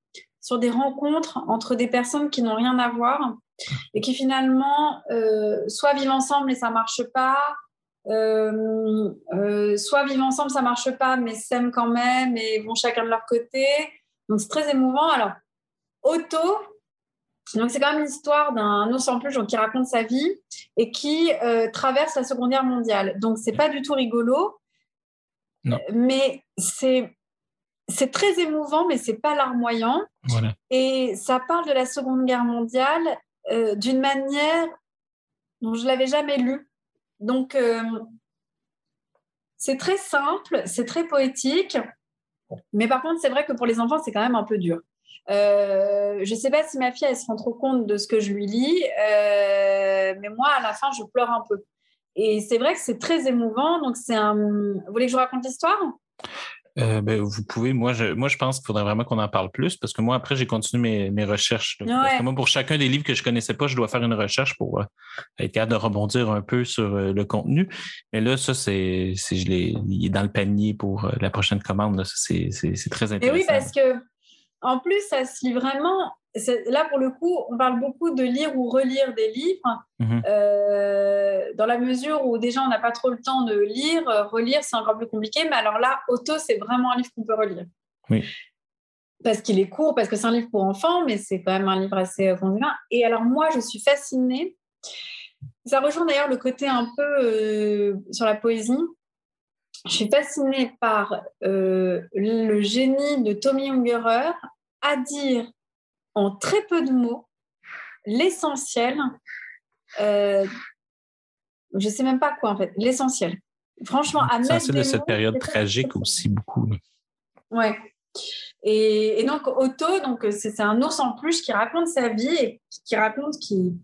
sur des rencontres entre des personnes qui n'ont rien à voir et qui finalement euh, soit vivent ensemble et ça marche pas, euh, euh, soit vivent ensemble, ça marche pas, mais s'aiment quand même et vont chacun de leur côté. Donc c'est très émouvant. Alors, Otto, donc c'est quand même l'histoire d'un en peluche donc, qui raconte sa vie et qui traverse la Seconde Guerre mondiale. Donc c'est pas du tout rigolo, Non. mais c'est c'est très émouvant, mais c'est pas larmoyant. Voilà. Et ça parle de la Seconde Guerre mondiale euh, d'une manière dont je l'avais jamais lu. Donc, euh, c'est très simple, c'est très poétique, mais par contre, c'est vrai que pour les enfants, c'est quand même un peu dur. Euh, je ne sais pas si ma fille, elle se rend trop compte de ce que je lui lis, mais moi, à la fin, je pleure un peu. Et c'est vrai que c'est très émouvant. Donc, c'est un. Vous voulez que je vous raconte l'histoire? Euh, ben, vous pouvez, moi je, moi, je pense qu'il faudrait vraiment qu'on en parle plus parce que moi, après, j'ai continué mes, mes recherches. Parce que moi, pour chacun des livres que je ne connaissais pas, je dois faire une recherche pour euh, être capable de rebondir un peu sur euh, le contenu. Mais là, ça, c'est, je l'ai, il est dans le panier pour la prochaine commande. C'est, très intéressant. Et oui, parce que en plus, ça se lit vraiment là, pour le coup, on parle beaucoup de lire ou relire des livres, mhm. euh, dans la mesure où déjà on n'a pas trop le temps de lire, euh, relire, c'est encore plus compliqué. Mais alors là, Auto, c'est vraiment un livre qu'on peut relire. Oui. Parce qu'il est court, parce que c'est un livre pour enfants, mais c'est quand même un livre assez euh, Et alors, moi, je suis fascinée. Ça rejoint d'ailleurs le côté un peu sur la poésie. Je suis fascinée par le génie de Tommy Ungerer à dire en très peu de mots l'essentiel. Euh, je sais même pas quoi en fait, l'essentiel. Franchement, à mettre de cette période tragique aussi beaucoup. Ouais. Et, et, donc Otto, donc c'est un ours en plus qui raconte sa vie et qui, raconte qui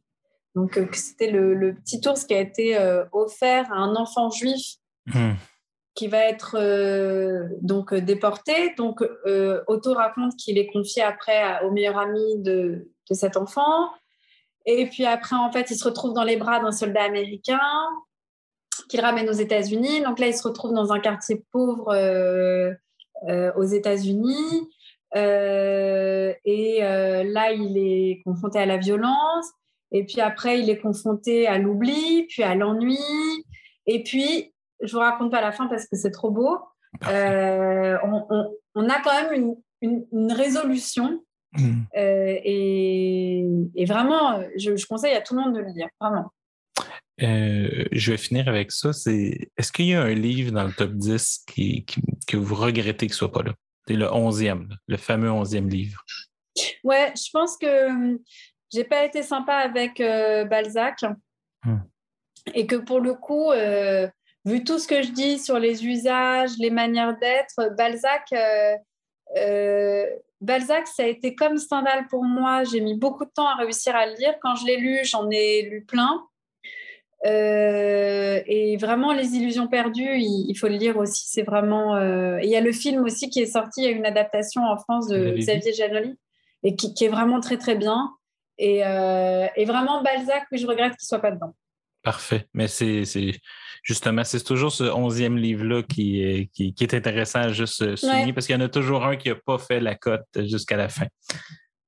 donc que c'était le, petit ours qui a été euh, offert à un enfant juif hmm qui va être euh, donc déporté. Donc, euh, Otto raconte qu'il est confié après au meilleur ami de, cet enfant. Et puis après, en fait, il se retrouve dans les bras d'un soldat américain qu'il ramène aux États-Unis. Donc là, il se retrouve dans un quartier pauvre euh, aux États-Unis. et là, il est confronté à la violence. Et puis après, il est confronté à l'oubli, puis à l'ennui. Et puis, je vous raconte pas la fin parce que c'est trop beau. Euh, on, a quand même une, résolution. Hmm. Euh, et, vraiment, je, conseille à tout le monde de le lire, vraiment. Euh, je vais finir avec ça. C'est est-ce qu'il y a un livre dans le top 10 qui, que vous regrettez qu'il ne soit pas là? C'est le 11e, le fameux 11e livre. Ouais, je pense que j'ai pas été sympa avec Balzac. Hmm. Et que pour le coup, vu tout ce que je dis sur les usages, les manières d'être, Balzac, euh, euh, Balzac, ça a été comme Stendhal pour moi. J'ai mis beaucoup de temps à réussir à le lire. Quand je l'ai lu, j'en ai lu plein. Euh, et vraiment, Les Illusions perdues, il, faut le lire aussi. C'est vraiment. il y a le film aussi qui est sorti. Il y a une adaptation en France de Xavier Janoli et qui, est vraiment très très bien. Et, et vraiment Balzac, oui, je regrette qu'il soit pas dedans. Parfait. Mais c'est justement, c'est toujours ce onzième livre-là qui, est, qui, est intéressant à juste souligner parce qu'il y en a toujours un qui n'a pas fait la cote jusqu'à la fin.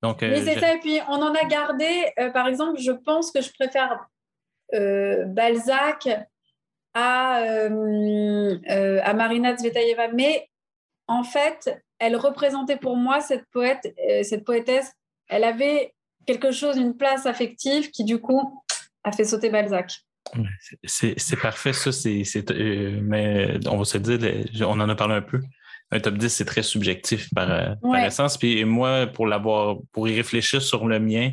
Donc, euh, c'est ça. Et puis, on en a gardé, euh, par exemple, je pense que je préfère euh, Balzac à, à Marina Tsvetaeva. Mais en fait, elle représentait pour moi cette poète, cette poétesse. Elle avait quelque chose, une place affective qui, du coup, a fait sauter Balzac. C'est parfait, ça. c'est euh, mais on va se dire, on en a parlé un peu. Un top 10, c'est très subjectif par, euh, essence. Puis moi, pour l'avoir, pour y réfléchir sur le mien,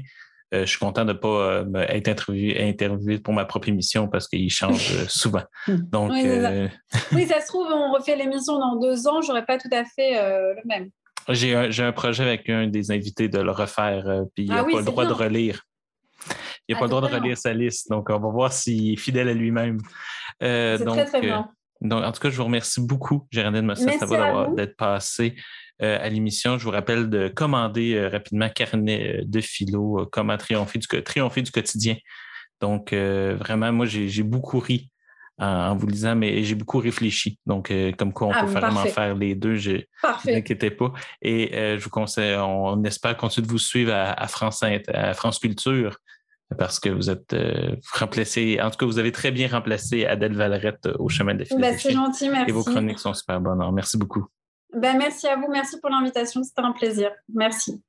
euh, je suis content de ne pas être interviewé, interviewé, pour ma propre émission parce qu'il change souvent. Donc, oui, ça. se trouve, on refait l'émission dans deux ans, j'aurais pas tout à fait le même. J'ai un, un, projet avec un des invités de le refaire, puis il n'a ah pas le droit de relire. Il n'a pas le droit de relire sa liste. Donc, on va voir s'il est fidèle à lui-même. Euh, C'est très, très. Euh, donc, en tout cas, je vous remercie beaucoup, Géraldine Mossa, d'être passé euh, à l'émission. Je vous rappelle de commander rapidement Carnet de philo, comment triompher du, triompher du quotidien. Donc, vraiment, moi, j'ai beaucoup ri en, vous lisant, mais j'ai beaucoup réfléchi. Donc, comme quoi on ah, peut vraiment faire les deux, je, ne inquiétez pas. Et je vous conseille, on, espère continuer de vous suivre à, France, à France Culture parce que vous êtes euh, remplacé, en tout cas, vous avez très bien remplacé Adèle Valerette euh, au chemin de la ben, C'est gentil, merci. Et vos chroniques sont super bonnes. merci beaucoup. Ben, merci à vous, merci pour l'invitation, c'était un plaisir. Merci.